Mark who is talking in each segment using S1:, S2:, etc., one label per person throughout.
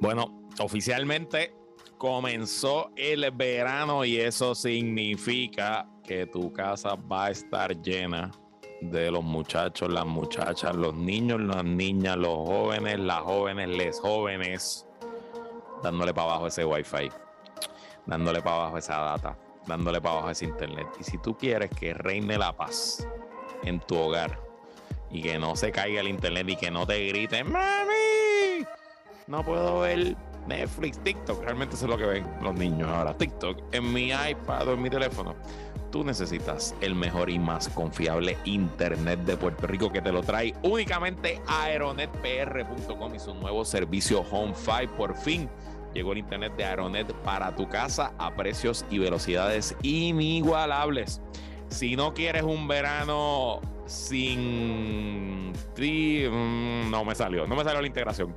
S1: Bueno, oficialmente comenzó el verano y eso significa que tu casa va a estar llena de los muchachos, las muchachas, los niños, las niñas, los jóvenes, las jóvenes, les jóvenes, dándole para abajo ese wifi, dándole para abajo esa data, dándole para abajo ese internet. Y si tú quieres que reine la paz en tu hogar y que no se caiga el internet y que no te griten, no puedo ver Netflix, TikTok, realmente eso es lo que ven los niños ahora. TikTok en mi iPad o en mi teléfono tú necesitas el mejor y más confiable internet de Puerto Rico que te lo trae únicamente aeronetpr.com y su nuevo servicio Home 5 por fin. Llegó el internet de Aeronet para tu casa a precios y velocidades inigualables. Si no quieres un verano sin ti, mm, no me salió, no me salió la integración.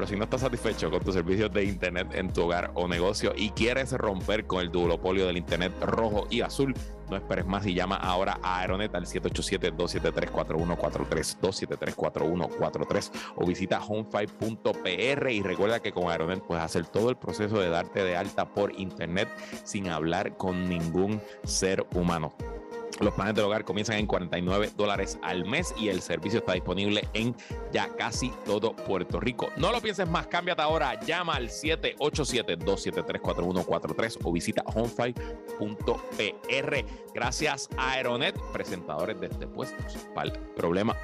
S1: Pero si no estás satisfecho con tus servicios de Internet en tu hogar o negocio y quieres romper con el duopolio del Internet rojo y azul, no esperes más y llama ahora a Aeronet al 787-273-4143, 273-4143 o visita home5.pr y recuerda que con Aeronet puedes hacer todo el proceso de darte de alta por Internet sin hablar con ningún ser humano. Los planes del hogar comienzan en 49 dólares al mes y el servicio está disponible en ya casi todo Puerto Rico. No lo pienses más, cámbiate ahora, llama al 787-273-4143 o visita homefy.pr. Gracias a Aeronet, presentadores de este puesto. Para problema.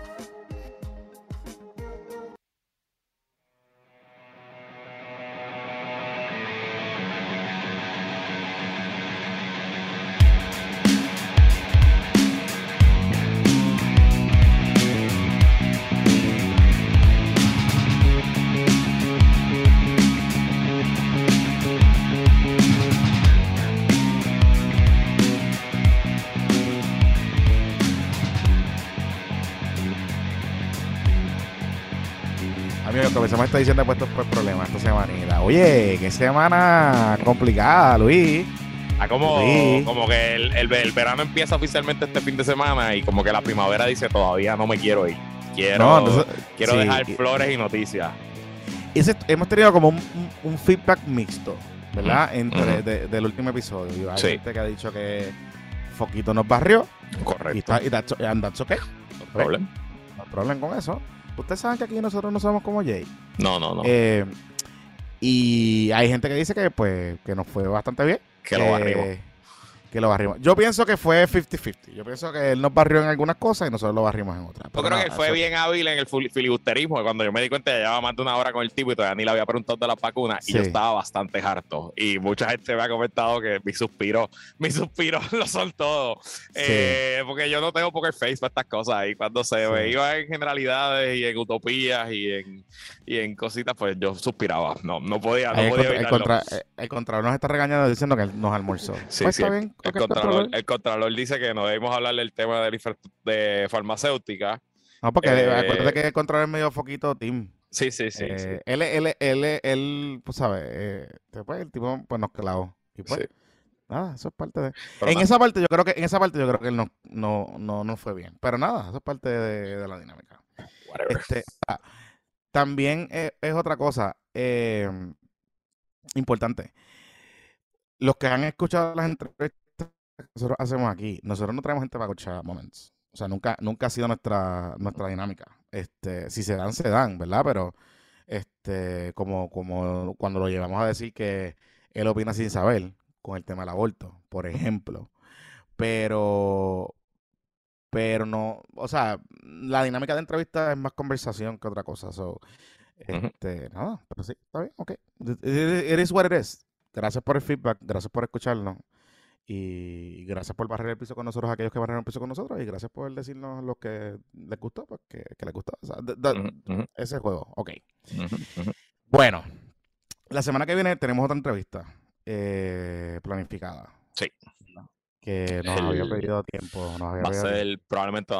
S2: Se me está diciendo puesto por problemas esta semanita. Oye, qué semana complicada, Luis.
S1: Ah, como, como que el, verano empieza oficialmente este fin de semana y como que la primavera dice todavía no me quiero ir. Quiero, quiero dejar flores y noticias.
S2: hemos tenido como un, feedback mixto, ¿verdad? Entre del último episodio. Hay gente que ha dicho que Foquito nos barrió.
S1: Correcto.
S2: Y, está, y, and that's okay. No
S1: problem.
S2: No problem con eso. Ustedes saben que aquí nosotros no somos como Jay.
S1: No, no, no.
S2: Eh, y hay gente que dice que pues que nos fue bastante bien.
S1: Que, lo barrimos.
S2: Que lo barrimos. Yo pienso que fue 50-50. Yo pienso que él nos barrió en algunas cosas y nosotros lo barrimos en otras.
S1: Yo creo que fue bien hábil en el filibusterismo. Cuando yo me di cuenta, ya llevaba más de una hora con el tipo y todavía ni le había preguntado de las vacunas. Y yo estaba bastante harto. Y mucha gente me ha comentado que mis suspiros, mis suspiros lo son todos. Eh, porque yo no tengo poker face para estas cosas. Y cuando se me iba en generalidades y en utopías y en, y en cositas, pues yo suspiraba. No, no podía, no podía
S2: el, contra, el, contralor nos está regañando diciendo que nos almorzó.
S1: Sí, pues está bien el, contralor, dice que no debemos hablar del tema de, de farmacéutica.
S2: No, porque eh, acuérdate que el contralor es medio foquito team.
S1: Sí, sí, sí.
S2: Eh, él, él, él, él, pues, ¿sabes? Eh, después el tipo, pues, nos clavó. Y pues, nada, eso es parte de... en esa parte, yo creo que, en esa parte yo creo que él no, no, no, no fue bien. Pero nada, eso es parte de, la dinámica. Este, ah, también es otra cosa importante. Los que han escuchado las entrevistas nosotros hacemos aquí, nosotros no traemos gente para escuchar momentos. O sea, nunca, nunca ha sido nuestra, nuestra dinámica. Este, si se dan, se dan, ¿verdad? Pero este, como, como cuando lo llevamos a decir que él opina sin saber con el tema del aborto, por ejemplo. Pero, pero no, o sea, la dinámica de entrevista es más conversación que otra cosa. So, este, nada, pero sí, está bien, ok. It is what it is. Gracias por el feedback, gracias por escucharnos. Y gracias por barrer el piso con nosotros, aquellos que barrieron el piso con nosotros. Y gracias por decirnos lo que les gustó, pues que, les gustó. Ese juego, ok. Bueno, la semana que viene tenemos otra entrevista eh, planificada.
S1: Sí.
S2: Que nos había pedido tiempo.
S1: va a ser probablemente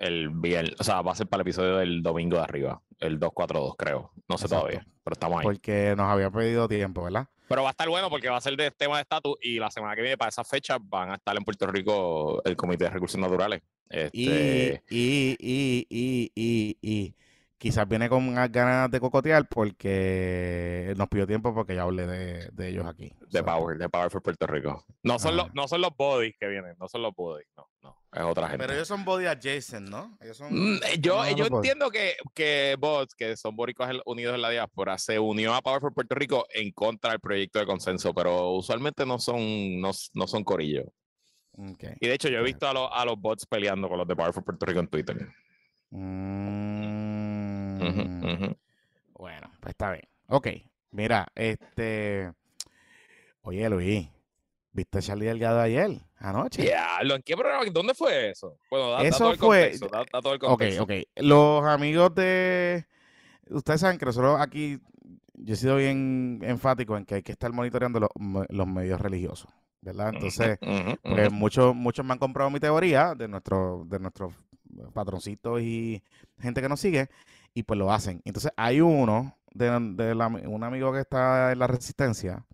S1: el viernes, o sea, va a ser para el episodio del domingo de arriba, el 242, creo. No sé todavía, pero estamos ahí.
S2: Porque nos había pedido tiempo, ¿verdad?
S1: Pero va a estar bueno porque va a ser de tema de estatus y la semana que viene, para esa fecha, van a estar en Puerto Rico el Comité de Recursos Naturales.
S2: Este... Y, y, y, y, y, quizás viene con unas ganas de cocotear porque nos pidió tiempo porque ya hablé de, de ellos aquí.
S1: De
S2: So,
S1: Power, de Power for Puerto Rico. No son, los, no son los bodies que vienen, no son los bodies, no, no, es otra gente.
S2: Pero ellos son body adjacent, ¿no? Ellos son.
S1: Mm, eh, yo
S2: no,
S1: yo entiendo que, que Bots, que son boricuas el- unidos en la diáspora, se unió a Power for Puerto Rico en contra del proyecto de consenso, pero usualmente no son, no, no son corillos. Y de hecho, yo he visto a, los a los bots peleando con los de Power for Puerto Rico en Twitter.
S2: Mm,
S1: Ujú.
S2: Bueno, pues está bien. Ok, mira, este. Oye, Luis, ¿viste a Charlie Delgado ayer? Anoche.
S1: Diablo, ¿en qué programa? ¿Dónde fue eso? Bueno, da, da
S2: Eso
S1: todo el
S2: fue-
S1: contexto. Da, da todo el
S2: Ok,
S1: contexto.
S2: ok. Los amigos de. Ustedes saben que nosotros aquí. Yo he sido bien enfático en que hay que estar monitoreando los, los medios religiosos, ¿verdad? Entonces,
S1: Ujú,
S2: pues muchos, muchos me han comprado mi teoría de, nuestro, de nuestros patroncitos y gente que nos sigue, y pues lo hacen. Entonces, hay uno, de, de la- un amigo que está en la Resistencia,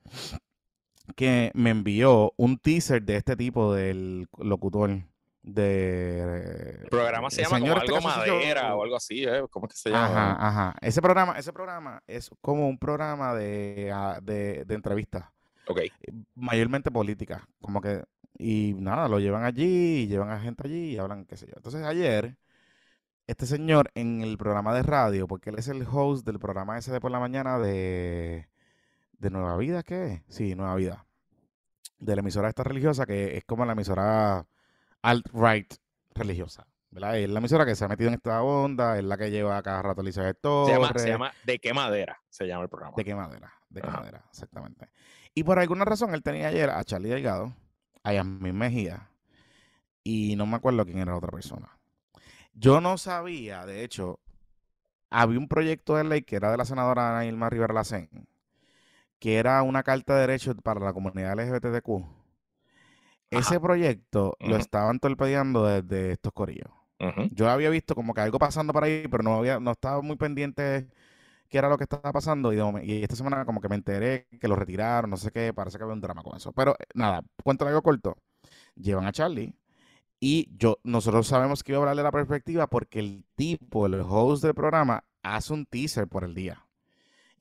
S2: que me envió un teaser de este tipo del locutor de...
S1: El programa se
S2: el
S1: llama como
S2: este
S1: algo madera o algo así, ¿eh? ¿Cómo es que se llama?
S2: Ajá, ajá. Ese programa, ese programa es como un programa de, ah, de, de entrevistas
S1: Ok.
S2: mayormente política, como que, y nada, lo llevan allí, y llevan a gente allí y hablan, qué sé yo. Entonces ayer, este señor en el programa de radio, porque él es el host del programa ese de por la mañana de, de Nueva Vida, ¿qué es? Sí, Nueva Vida. De la emisora esta religiosa, que es como la emisora alt-right religiosa. ¿verdad? Es la emisora que se ha metido en esta onda, es la que lleva a cada rato Elizabeth
S1: Se llama, se
S2: Torres.
S1: llama ¿De qué madera? Se llama el programa.
S2: ¿De qué madera? ¿De qué
S1: Ajá.
S2: madera? Exactamente. Y por alguna razón él tenía ayer a Charlie Delgado, a Yasmin Mejía, y no me acuerdo quién era la otra persona. Yo no sabía, de hecho, había un proyecto de ley que era de la senadora Ana Irma Rivera Lacén, que era una carta de derechos para la comunidad LGBTQ. Ese
S1: Ajá.
S2: proyecto lo estaban torpedeando desde estos corillos. Yo había visto como que algo pasando por ahí, pero no había, no estaba muy pendiente qué era lo que estaba pasando. Y, de momen- y esta semana como que me enteré que lo retiraron, no sé qué, parece que había un drama con eso. Pero eh, nada, cuento algo corto. Llevan a Charlie y yo, nosotros sabemos que iba a hablar de la perspectiva porque el tipo, el host del programa, hace un teaser por el día.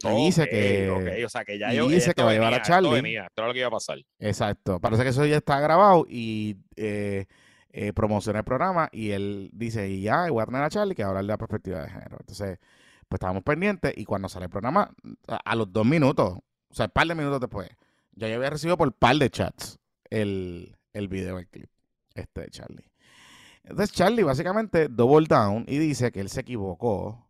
S2: Y dice que...
S1: ok, O sea, que ya
S2: y
S1: yo,
S2: dice que va a llevar a Charlie.
S1: esto era lo que iba a pasar.
S2: Exacto. Parece que eso ya está grabado y eh, eh, promociona el programa y él dice, y ya, voy a tener a Charlie que va a hablar de la perspectiva de género. Entonces, pues estábamos pendientes y cuando sale el programa, a, a los dos minutos, o sea, un par de minutos después, ya yo había recibido por par de chats el, el video, el clip, este de Charlie. Entonces Charlie básicamente double down y dice que él se equivocó,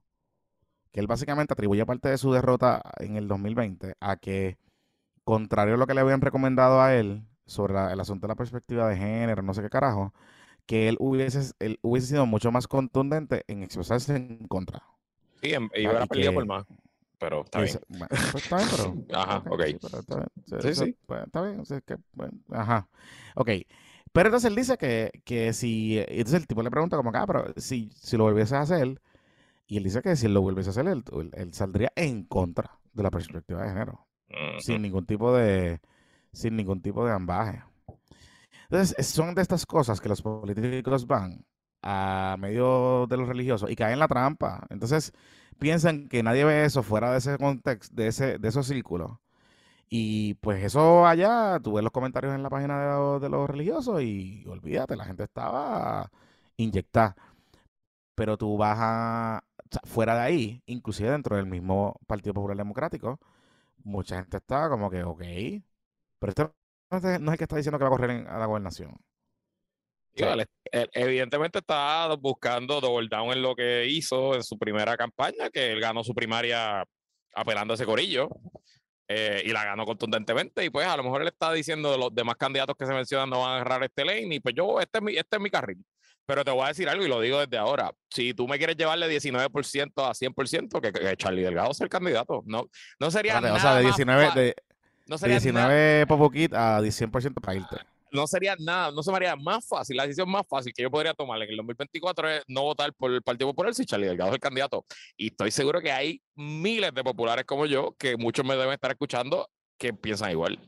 S2: que él básicamente atribuye parte de su derrota en el 2020 a que contrario a lo que le habían recomendado a él sobre la- el asunto de la perspectiva de género, no sé qué carajo, que él hubiese, él hubiese sido mucho más contundente en expresarse en contra.
S1: Sí, y
S2: Ah,
S1: hubiera perdido por más. Pero está bien.
S2: pues está bien, pero...
S1: Ajá, ok.
S2: sí, pero está bien. Se-
S1: Sí,
S2: está bien, o sea, que, bueno, ajá. Ok. Pero entonces él dice que, que si... Entonces el tipo le pregunta como que, ah, pero si, si lo volviese a hacer... Y él dice que si lo volviese a hacer, él, él- saldría en contra de la perspectiva de género sin ningún tipo de sin ningún tipo de ambaje. Entonces, es- son de estas cosas que los políticos van a medio de los religiosos y caen en la trampa. Entonces, piensan que nadie ve eso fuera de ese contexto, de ese de esos círculos. Y pues eso allá, tú ves los comentarios en la página de, los- de los religiosos y olvídate, la gente estaba inyectada. Pero tú vas a, o sea, fuera de ahí, inclusive dentro del mismo Partido Popular Democrático, mucha gente está como que, ok, pero este no es el que está diciendo que va a correr en- a la gobernación.
S1: Él- él evidentemente está buscando double down en lo que hizo en su primera campaña, que él ganó su primaria apelando a ese corillo eh, y la ganó contundentemente. Y pues a lo mejor él está diciendo los demás candidatos que se mencionan no van a agarrar este lane. Y pues yo, este es mi, este es mi carril. Pero te voy a decir algo y lo digo desde ahora. Si tú me quieres llevarle 19% a 100%, que, que Charlie Delgado sea el candidato. No, no sería
S2: Espérate,
S1: nada
S2: o sea, de
S1: más
S2: 19,
S1: fa-
S2: de,
S1: no sería nada-
S2: 19 Popo Kit a 100% para irte.
S1: No sería nada, no se me haría más fácil, la decisión más fácil que yo podría tomar en el 2024 es no votar por el Partido Popular si Charlie Delgado es el candidato. Y estoy seguro que hay miles de populares como yo, que muchos me deben estar escuchando, que piensan igual.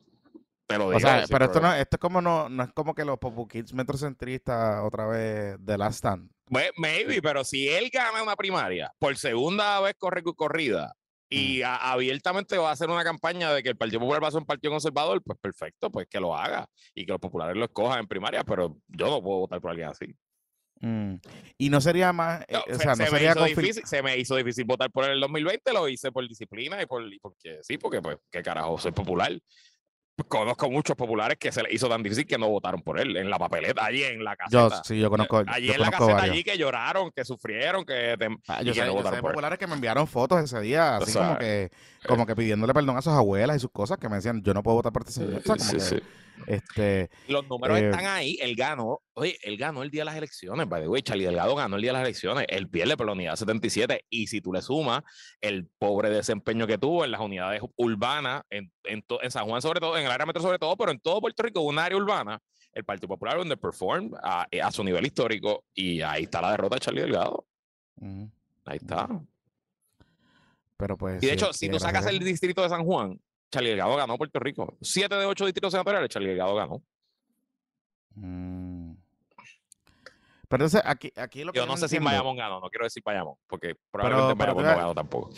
S1: Te lo digo.
S2: O sea, pero esto no, esto es como no, no es como que los Popo Kids metrocentristas otra vez de Last Stand.
S1: Pues, maybe, pero si él gana una primaria por segunda vez corre corrida y abiertamente va a hacer una campaña de que el Partido Popular va a ser un partido conservador, pues perfecto, pues que lo haga y que los populares lo escojan en primaria, pero yo no puedo votar por alguien así.
S2: Mm. Y no sería más,
S1: eh, o sea, no se, sería me hizo difícil, se me hizo difícil votar por él en el 2020, lo hice por disciplina y por porque sí, porque pues qué carajo, soy popular conozco muchos populares que se les hizo tan difícil que no votaron por él en la papeleta, allí en la caseta.
S2: Yo, sí, yo conozco.
S1: Allí en la caseta, allí que lloraron, que sufrieron, que,
S2: ah, yo sé, no votaron por populares que me enviaron fotos ese día, así como que como que pidiéndole perdón a sus abuelas y sus cosas, que me decían, yo no puedo votar por este señor. sí, sí. Este,
S1: Los números eh, están ahí. Él ganó. Oye, él ganó el día de las elecciones. By the way, Charlie Delgado ganó el día de las elecciones. Él pierde por la unidad 77. Y si tú le sumas el pobre desempeño que tuvo en las unidades urbanas, en, en, San Juan sobre todo, en el área metro sobre todo, pero en todo Puerto Rico, un área urbana, el Partido Popular underperformed a, a su nivel histórico. Y ahí está la derrota de Charlie Delgado. Ahí está.
S2: Pero pues.
S1: Y de hecho, si tú sacas el distrito de San Juan, Charlie Delgado ganó Puerto Rico. Siete de ocho distritos senatoriales, Charlie Delgado ganó.
S2: Mm. Pero entonces, aquí, aquí lo que
S1: yo no sé si Bayamón ganó, no quiero decir Bayamón, porque probablemente pero, Bayamón no ganó tampoco.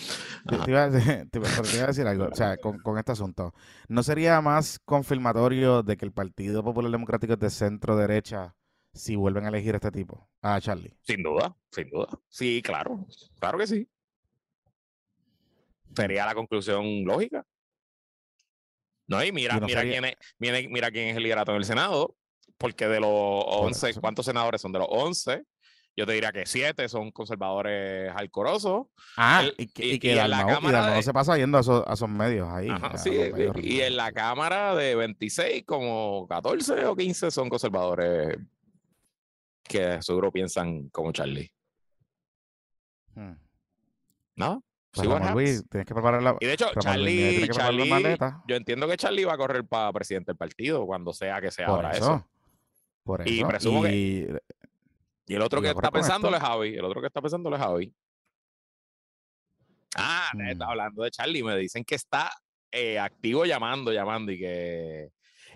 S2: Te, iba a decir, te, iba a decir algo, o sea, con, con, este asunto. ¿No sería más confirmatorio de que el Partido Popular Democrático es de centro derecha si vuelven a elegir a este tipo, a Charlie?
S1: Sin duda, sin duda. Sí, claro, claro que sí. Sería la conclusión lógica. No, y mira, mira, quién es, mira, mira quién es el liderato en el Senado, porque de los 11, ¿cuántos senadores son? De los 11, yo te diría que 7 son conservadores alcorosos.
S2: Ah, y que, y, que la Cámara de... se pasa yendo a esos, a esos medios ahí.
S1: sí, y, en la Cámara de 26, como 14 o 15 son conservadores que seguro piensan como Charlie. Hmm. ¿No?
S2: Pues Luis, tienes que preparar la.
S1: Y de hecho, Charlie, Charlie yo entiendo que Charlie va a correr para presidente del partido cuando sea que sea ahora eso.
S2: Por eso.
S1: Y presumo y, que. Y el otro que está pensándolo es Javi. El otro que está pensándolo es Javi. Ah, está mm. hablando de Charlie. Me dicen que está eh, activo llamando, llamando y que.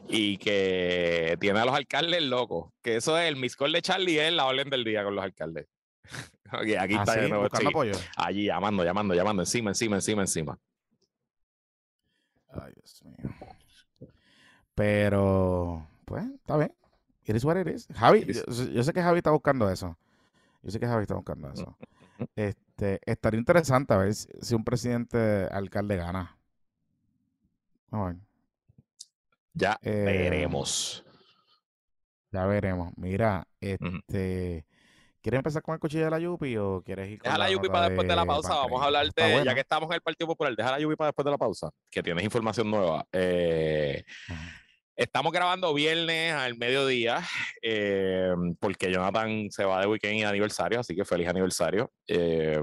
S1: Y que tiene a los alcaldes locos. Que eso es el miscall de Charlie, es la orden del día con los alcaldes. aquí ah, está de nuevo. Allí llamando, llamando, llamando, encima, encima, encima, encima.
S2: Ay, Dios mío. Pero, pues, está bien. It is what it is. Javi, yo, sé que Javi está buscando eso. Yo sé que Javi está buscando eso. Este, estaría interesante a ver si, un presidente alcalde gana.
S1: Ya eh, veremos.
S2: Ya veremos. Mira, este. ¿Quieres empezar con el cuchillo de la Yupi o quieres ir con
S1: Deja la, Yupi para después de la pausa. Vamos a hablar de, ya que estamos en el Partido Popular, deja la Yupi para después de la pausa, que tienes información nueva. Eh, estamos grabando viernes al mediodía, eh, porque Jonathan se va de weekend y aniversario, así que feliz aniversario. Eh,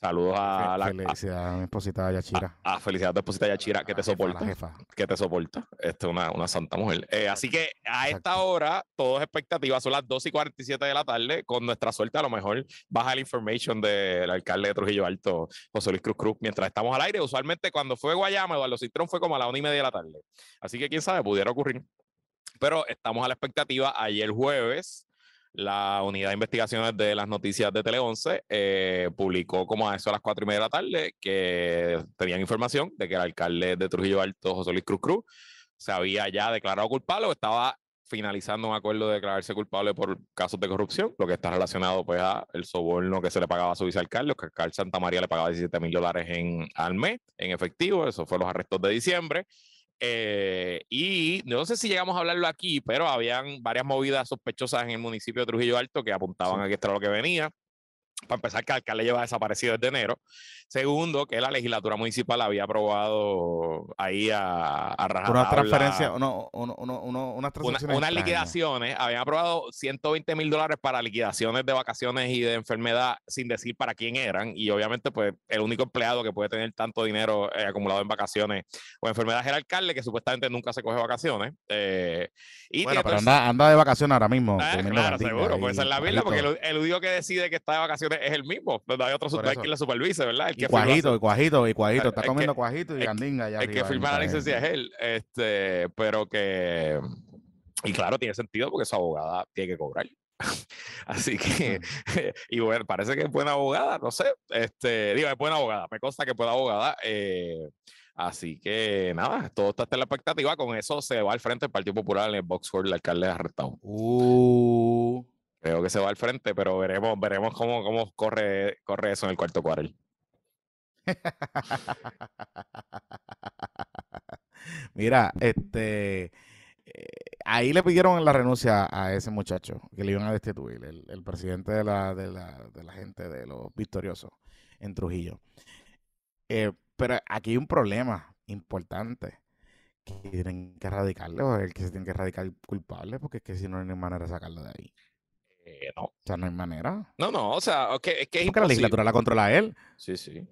S1: Saludos a la
S2: felicidad a mi esposita Yachira.
S1: A, a felicidad a tu esposita Yachira que te soporta. Que te soporta. Esta es una, una santa mujer. Eh, así que a esta hora, todo es expectativa. Son las 2 y 47 de la tarde. Con nuestra suerte, a lo mejor baja la information del alcalde de Trujillo Alto, José Luis Cruz Cruz, mientras estamos al aire. Usualmente, cuando fue Guayama, Eduardo Citrón fue como a la una y media de la tarde. Así que quién sabe, pudiera ocurrir. Pero estamos a la expectativa. Ayer jueves la unidad de investigaciones de las noticias de Tele 11 eh, publicó como a eso a las cuatro y media de la tarde que tenían información de que el alcalde de Trujillo Alto, José Luis Cruz Cruz, se había ya declarado culpable o estaba finalizando un acuerdo de declararse culpable por casos de corrupción, lo que está relacionado pues a el soborno que se le pagaba a su vicealcalde, que Carl Santa María le pagaba 17 mil dólares en, al mes en efectivo, eso fue los arrestos de diciembre. Eh, y no sé si llegamos a hablarlo aquí, pero habían varias movidas sospechosas en el municipio de Trujillo Alto que apuntaban a que esto era lo que venía. Para empezar, que el alcalde lleva desaparecido desde enero. Segundo, que la legislatura municipal había aprobado ahí a, a
S2: rajar. Una transferencia, uno, uno, uno, unas transacciones.
S1: unas liquidaciones, habían aprobado 120 mil dólares para liquidaciones de vacaciones y de enfermedad sin decir para quién eran. Y obviamente, pues el único empleado que puede tener tanto dinero eh, acumulado en vacaciones o enfermedades es el alcalde, que supuestamente nunca se coge vacaciones. Eh, y
S2: bueno, pero anda, anda, de vacaciones ahora mismo.
S1: Ah, claro, seguro, puede ser la Biblia, porque el, el único que decide que está de vacaciones es el mismo. No hay otro, hay quien le supervise, ¿verdad?
S2: y cuajito, y cuajito, y cuajito. Está comiendo cuajito y gandinga.
S1: El que firma la licencia es él. Este, pero que. Y claro, tiene sentido porque su abogada tiene que cobrar. Así que, y bueno, parece que es buena abogada, no sé, este, digo, es buena abogada, me consta que es buena abogada. Eh, así que nada, todo está en la expectativa. Con eso se va al frente el Partido Popular en el Boxford, el alcalde arrestado.
S2: Uh.
S1: Creo que se va al frente, pero veremos, veremos cómo, cómo corre, corre eso en el cuarto cuarto.
S2: Mira, este eh, ahí le pidieron la renuncia a ese muchacho que le iban a destituir, el, presidente de la, de, la, de la, gente de los victoriosos en Trujillo. Eh, pero aquí hay un problema importante que tienen que erradicarlo, el que se tiene que erradicar culpable, porque es que si no, no hay manera de sacarlo de ahí.
S1: Eh, no.
S2: O sea, no hay manera.
S1: No, no, o sea, es que es
S2: Porque la legislatura la controla él.
S1: Sí, sí.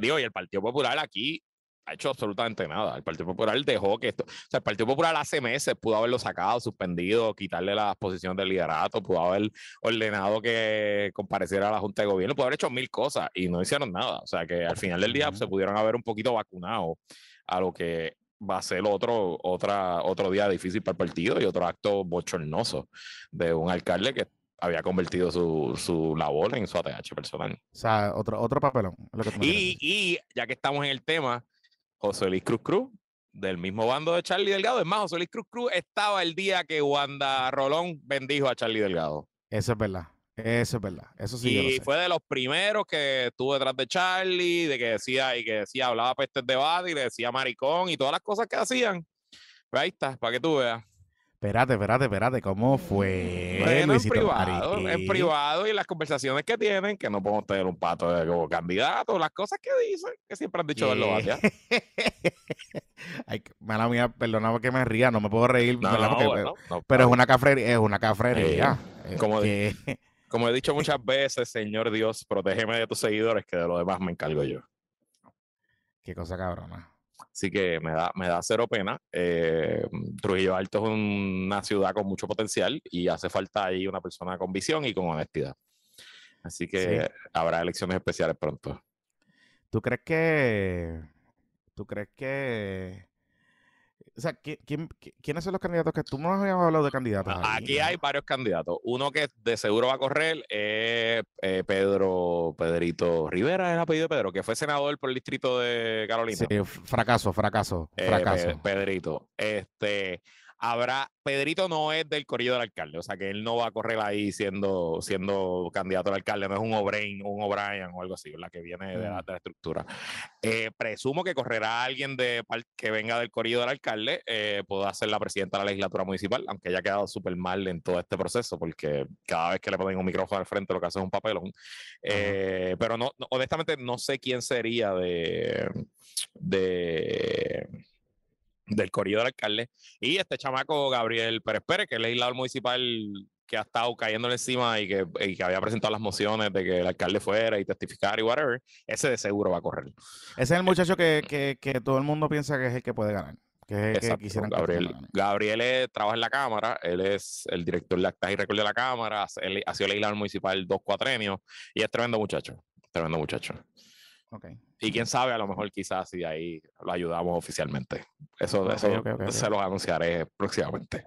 S1: digo, y el Partido Popular aquí ha hecho absolutamente nada. El Partido Popular dejó que esto, o sea, el Partido Popular hace meses pudo haberlo sacado, suspendido, quitarle la posición de liderato, pudo haber ordenado que compareciera a la Junta de Gobierno, pudo haber hecho mil cosas y no hicieron nada. O sea, que al final del día se pudieron haber un poquito vacunado a lo que va a ser otro, otra, otro día difícil para el partido y otro acto bochornoso de un alcalde que había convertido su, su labor en su ATH personal.
S2: O sea, otro, otro papelón.
S1: y, y ya que estamos en el tema, José Luis Cruz Cruz, del mismo bando de Charlie Delgado. Es más, José Luis Cruz Cruz estaba el día que Wanda Rolón bendijo a Charlie Delgado.
S2: Eso es verdad. Eso es verdad. Eso sí.
S1: Y fue de los primeros que estuvo detrás de Charlie, de que decía, y que decía, hablaba pestes de bad y le decía maricón y todas las cosas que hacían. Pues ahí está, para que tú veas.
S2: Espérate, espérate, espérate, ¿cómo fue?
S1: en privado, en privado y las conversaciones que tienen, que no podemos tener un pato de, como candidato, las cosas que dicen, que siempre han dicho de lo
S2: Ay, mala mía, perdona que me ría, no me puedo reír, pero es una cafrería, es una cafrería.
S1: como, como he dicho muchas veces, Señor Dios, protégeme de tus seguidores, que de lo demás me encargo yo.
S2: Qué cosa cabrona.
S1: Así que me da, me da cero pena. Eh, Trujillo Alto es una ciudad con mucho potencial y hace falta ahí una persona con visión y con honestidad. Así que habrá elecciones especiales pronto.
S2: ¿Tú crees que... ¿Tú crees que o sea, quiénes son los candidatos que tú no has hablado de candidatos?
S1: Aquí hay varios candidatos. Uno que de seguro va a correr es eh, Pedro, Pedrito Rivera, es el apellido de Pedro, que fue senador por el distrito de Carolina.
S2: Sí, fracaso, fracaso, eh, fracaso.
S1: Pedrito. Este, habrá, Pedrito no es del corrido del alcalde, o sea que él no va a correr ahí siendo, siendo candidato al alcalde, no es un O'Brien, un O'Brien o algo así, la que viene de la, mm. estructura. Eh, presumo que correrá alguien de, que venga del corrido del alcalde, eh, pueda ser la presidenta de la legislatura municipal, aunque haya quedado súper mal en todo este proceso, porque cada vez que le ponen un micrófono al frente lo que hace es un papelón. Eh, pero no, honestamente no sé quién sería de... de del corrido del alcalde. Y este chamaco, Gabriel Pérez Pérez, que es el legislador municipal que ha estado cayéndole encima y que, había presentado las mociones de que el alcalde fuera y testificar y whatever, ese de seguro va a correr.
S2: Ese es el muchacho que, todo el mundo piensa que es el que puede ganar. Que es el que quisieran
S1: Gabriel, Gabriel trabaja en la Cámara, él es el director de actas y récord de la Cámara, él ha sido legislador municipal dos cuatrenios y es tremendo muchacho, tremendo muchacho. Y quién sabe, a lo mejor quizás si ahí lo ayudamos oficialmente. Eso, eso se los anunciaré próximamente.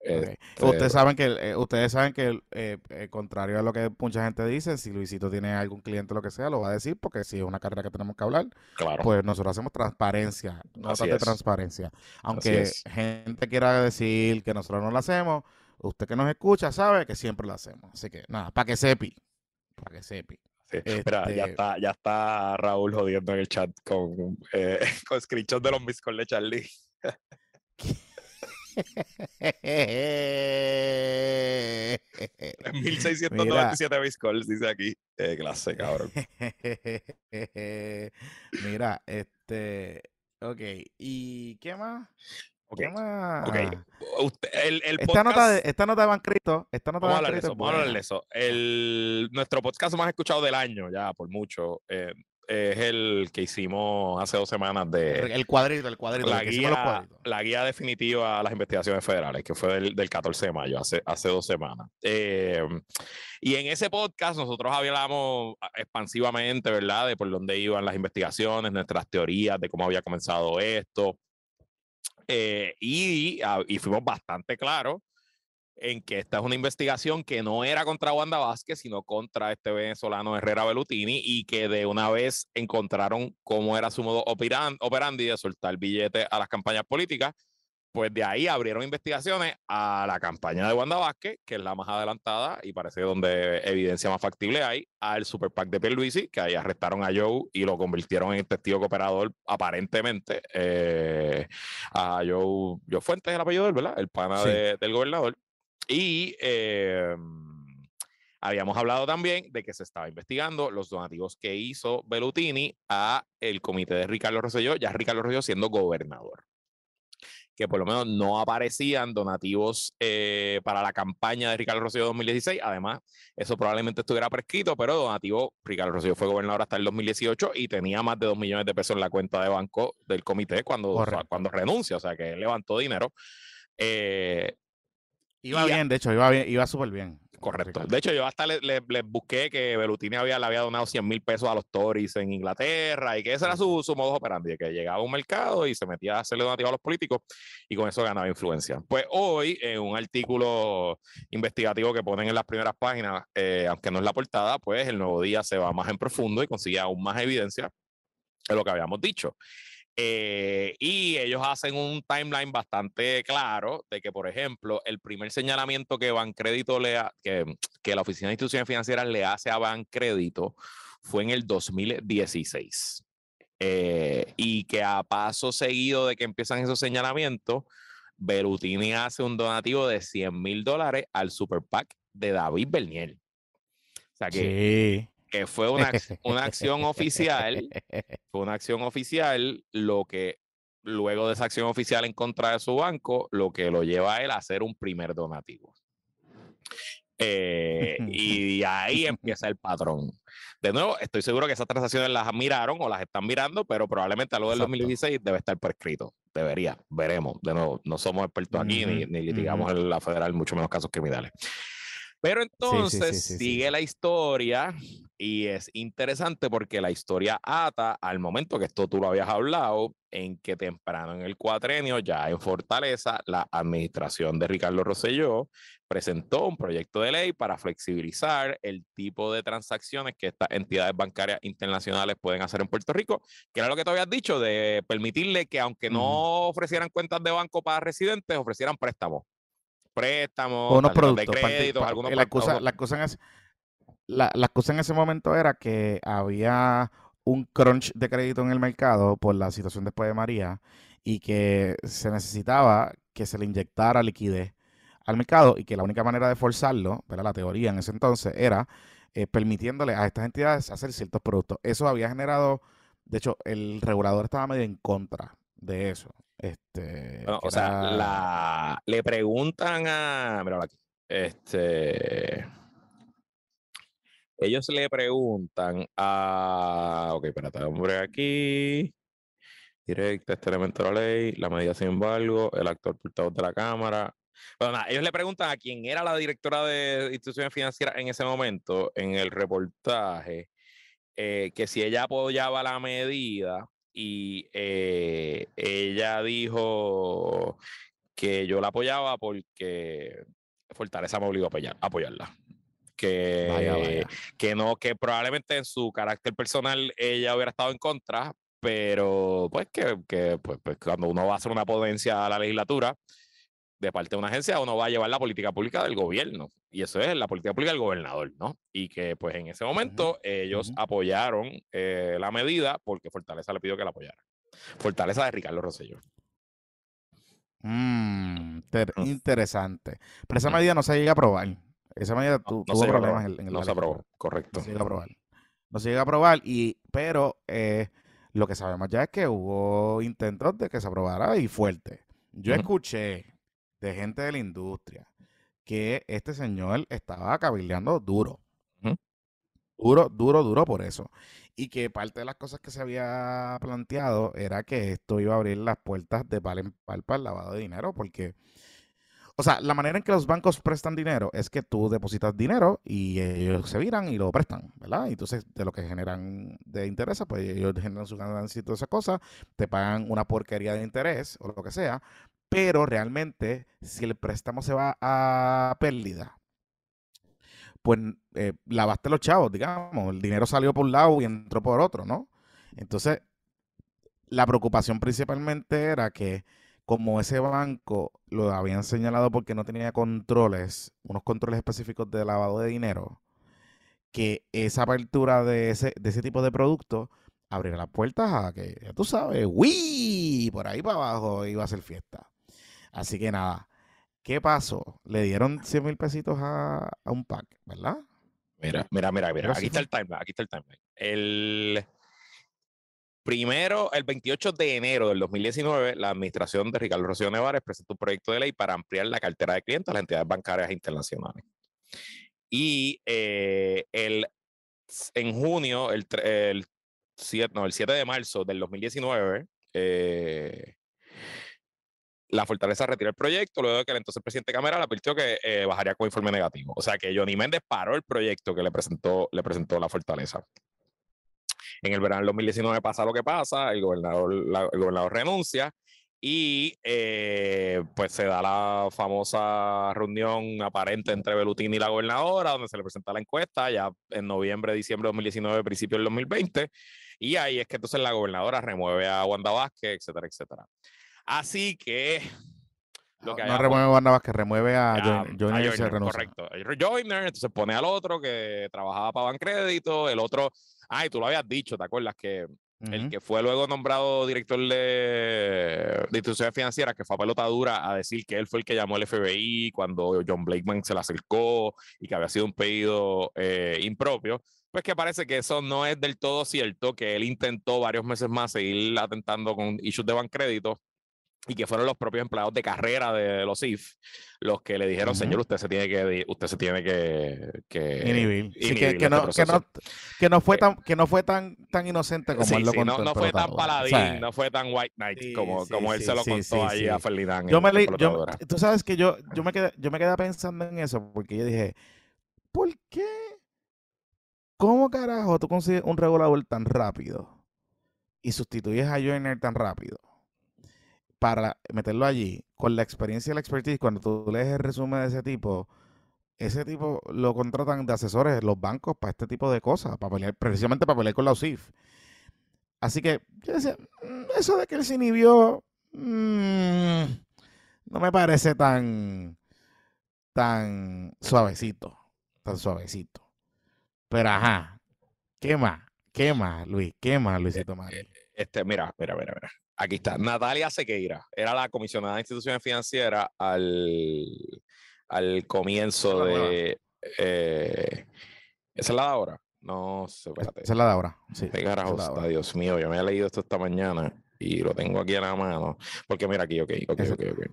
S2: Este ustedes saben que, eh, ustedes saben que eh, eh, contrario a lo que mucha gente dice, si Luisito tiene algún cliente o lo que sea, lo va a decir porque si es una carrera que tenemos que hablar, pues nosotros hacemos transparencia, notas de transparencia. Aunque gente quiera decir que nosotros no lo hacemos, usted que nos escucha sabe que siempre lo hacemos. Así que nada, para que sepi, para que sepi.
S1: Espera, ya este está, ya está Raúl jodiendo en el chat con, eh, con screenshots de los miss de Charlie. 1697 miss dice aquí. Eh, clase, cabrón.
S2: Mira, este. Ok, ¿y qué más?
S1: Okay. okay. el, el
S2: esta, nota de, esta nota de Bancrito, esta nota
S1: vamos
S2: de
S1: Bancrito, vamos a hablar de eso. El, nuestro podcast más escuchado del año, ya por mucho, eh, es el que hicimos hace dos semanas de...
S2: El cuadrito, el cuadrito.
S1: La, guía, la guía definitiva a las investigaciones federales, que fue del, del 14 de mayo, hace, hace dos semanas. Eh, y en ese podcast nosotros hablamos expansivamente, ¿verdad? De por dónde iban las investigaciones, nuestras teorías, de cómo había comenzado esto. Eh, y, ah, y, fuimos bastante claros en que esta es una investigación que no era contra Wanda Vázquez, sino contra este venezolano Herrera Belutini y que de una vez encontraron cómo era su modo operandi de soltar billetes a las campañas políticas pues de ahí abrieron investigaciones a la campaña de Wanda Vázquez, que es la más adelantada y parece donde evidencia más factible hay, al Super PAC de Pierluisi, que ahí arrestaron a Joe y lo convirtieron en testigo cooperador aparentemente eh, a Joe, Joe Fuentes, el apellido ¿verdad? El pana del gobernador. Y eh, habíamos hablado también de que se estaba investigando los donativos que hizo Bellutini a el comité de Ricardo Rosselló, ya Ricardo Rosselló siendo gobernador que por lo menos no aparecían donativos eh, para la campaña de Ricardo Rosselló 2016. Además, eso probablemente estuviera prescrito, pero donativo, Ricardo Rosselló fue gobernador hasta el 2018 y tenía más de 2 millones de pesos en la cuenta de banco del comité cuando, cuando renuncia, o sea que levantó dinero. Eh,
S2: iba bien, de hecho, iba, bien, iba súper bien.
S1: Correcto. De hecho, yo hasta les le, busqué que Belutini había, le había donado 100 mil pesos a los Tories en Inglaterra y que ese era su, su modo operandi, que llegaba a un mercado y se metía a hacerle donativo a los políticos y con eso ganaba influencia. Pues hoy, en un artículo investigativo que ponen en las primeras páginas, eh, aunque no es la portada, pues el nuevo día se va más en profundo y consigue aún más evidencia de lo que habíamos dicho. Eh, y ellos hacen un timeline bastante claro de que, por ejemplo, el primer señalamiento que Bancrédito le que, que la Oficina de Instituciones Financieras le hace a Bancrédito fue en el 2016. Eh, y que a paso seguido de que empiezan esos señalamientos, Berutini hace un donativo de 100 mil dólares al Super PAC de David Bernier. Que que fue una, una acción oficial, fue una acción oficial, lo que luego de esa acción oficial en contra de su banco, lo que lo lleva a él a hacer un primer donativo. Eh, y ahí empieza el patrón. De nuevo, estoy seguro que esas transacciones las miraron o las están mirando, pero probablemente a lo del 2016 debe estar prescrito. Debería, veremos. De nuevo, no somos expertos aquí ni, ni litigamos en la federal, mucho menos casos criminales. Pero entonces sigue la historia y es interesante porque la historia ata al momento que esto tú lo habías hablado, en que temprano en el cuatrenio, ya en Fortaleza, la administración de Ricardo Rosselló presentó un proyecto de ley para flexibilizar el tipo de transacciones que estas entidades bancarias internacionales pueden hacer en Puerto Rico, que era lo que te habías dicho, de permitirle que aunque no ofrecieran cuentas de banco para residentes, ofrecieran préstamos préstamos,
S2: unos productos, de crédito, algunos la cosa, la, cosa en ese, la, la cosa en ese momento era que había un crunch de crédito en el mercado por la situación después de María y que se necesitaba que se le inyectara liquidez al mercado y que la única manera de forzarlo, ¿verdad? la teoría en ese entonces, era eh, permitiéndole a estas entidades hacer ciertos productos. Eso había generado, de hecho, el regulador estaba medio en contra de eso. Este,
S1: o sea, la, le preguntan a. Mira aquí. Este. Ellos le preguntan a. Ok, espérate, hombre aquí. Directa, este elemento de la ley, la medida sin embargo, el actor portavoz de la Cámara. Bueno, nada, ellos le preguntan a quién era la directora de instituciones financieras en ese momento, en el reportaje, eh, que si ella apoyaba la medida, y eh, ella dijo que yo la apoyaba porque Fortaleza me obligó a apoyarla. Que, que no, que probablemente en su carácter personal ella hubiera estado en contra, pero pues que, que pues, pues cuando uno va a hacer una ponencia a la legislatura, de parte de una agencia, uno va a llevar la política pública del gobierno. Y eso es la política pública del gobernador, ¿no? Y que pues en ese momento ellos apoyaron eh, la medida porque Fortaleza le pidió que la apoyara. Fortaleza de Ricardo Rosselló.
S2: Mm, interesante. Pero esa medida no se llega a aprobar. Esa medida tuvo problemas en,
S1: el No se aprobó, correcto.
S2: No se llega a aprobar. No se llega a aprobar, y, pero eh, lo que sabemos ya es que hubo intentos de que se aprobara y fuerte. Yo escuché de gente de la industria que este señor estaba cabildeando duro. Duro, duro, duro por eso. Y que parte de las cosas que se había planteado era que esto iba a abrir las puertas de pal en pal para el lavado de dinero, porque, o sea, la manera en que los bancos prestan dinero es que tú depositas dinero y ellos se viran y lo prestan, ¿verdad? Y entonces, de lo que generan de interés, pues ellos generan su ganancia y toda esa cosa, te pagan una porquería de interés o lo que sea, Pero realmente, si el préstamo se va a pérdida, pues eh, lavaste los chavos, digamos. El dinero salió por un lado y entró por otro, ¿no? Entonces, la preocupación principalmente era que como ese banco lo habían señalado porque no tenía controles, unos controles específicos de lavado de dinero, que esa apertura de ese, de ese tipo de producto abriera las puertas a que, ya tú sabes, ¡Wii! Por ahí para abajo iba a ser fiesta. Así que nada, ¿qué pasó? Le dieron 100 mil pesitos a, un pack, ¿verdad?
S1: Mira, mira, mira, mira. Aquí está el timeline, aquí está el timeline. El primero, el 28 de enero del 2019, la administración de Ricardo Rocío Nevares presentó un proyecto de ley para ampliar la cartera de clientes a las entidades bancarias internacionales. Y eh, el, en junio, el, el, 7, no, el 7 de marzo del 2019, eh, la Fortaleza retiró el proyecto luego de que el entonces presidente Cameral advirtió que eh, bajaría con informe negativo. O sea que Johnny Méndez paró el proyecto que le presentó, le presentó la Fortaleza. En el verano del 2019 pasa lo que pasa, el gobernador, el gobernador renuncia y eh, pues se da la famosa reunión aparente entre Belutini y la gobernadora, donde se le presenta la encuesta, ya en noviembre, diciembre de 2019, principio del 2020. Y ahí es que entonces la gobernadora remueve a Wanda Vázquez, etcétera, etcétera. Así que.
S2: Lo que no, remueve a Wanda Vázquez, remueve a, Joyner,
S1: Correcto. Joyner, entonces pone al otro que trabajaba para Bancrédito, el otro. Ay, tú lo habías dicho, ¿te acuerdas? Que el que fue luego nombrado director de, instituciones financieras, que fue a pelotadura a decir que él fue el que llamó al FBI cuando John Blakeman se le acercó y que había sido un pedido eh, impropio, pues que parece que eso no es del todo cierto, que él intentó varios meses más seguir atentando con issues de bancrédito y que fueron los propios empleados de carrera de los IF los que le dijeron, señor, usted se tiene que usted se tiene que, que
S2: inhibir. que, no, que, no, que, no, fue eh, tan que no fue tan tan inocente como él lo contó.
S1: No, no fue tan paladín, no fue tan white knight como, como él se lo contó ahí a Ferdinand.
S2: Yo me yo, tú sabes que yo yo me quedé yo me quedé pensando en eso porque yo dije, ¿por qué? ¿Cómo carajo tú consigues un regulador tan rápido y sustituyes a Joyner tan rápido? Para meterlo allí, con la experiencia y la expertise, cuando tú lees el resumen de ese tipo, ese tipo lo contratan de asesores los bancos para este tipo de cosas, para pelear, precisamente para pelear con la UCIF. Así que yo decía, mm, eso de que él se inhibió, mm, no me parece tan, tan suavecito, tan suavecito. Pero ajá, ¿qué más? ¿Qué más, Luis? ¿Qué más, Luisito María? Eh,
S1: este, mira, mira, mira, mira. Aquí está. Natalia Sequeira era la comisionada de instituciones financieras al, al comienzo de. Eh, ¿Esa es la de ahora? No sé, espérate.
S2: Esa es la de ahora. Sí.
S1: ¿Qué carajo está? Dios mío, yo me he leído esto esta mañana y lo tengo aquí en la mano. Porque mira aquí, ok, ok, ok, ok.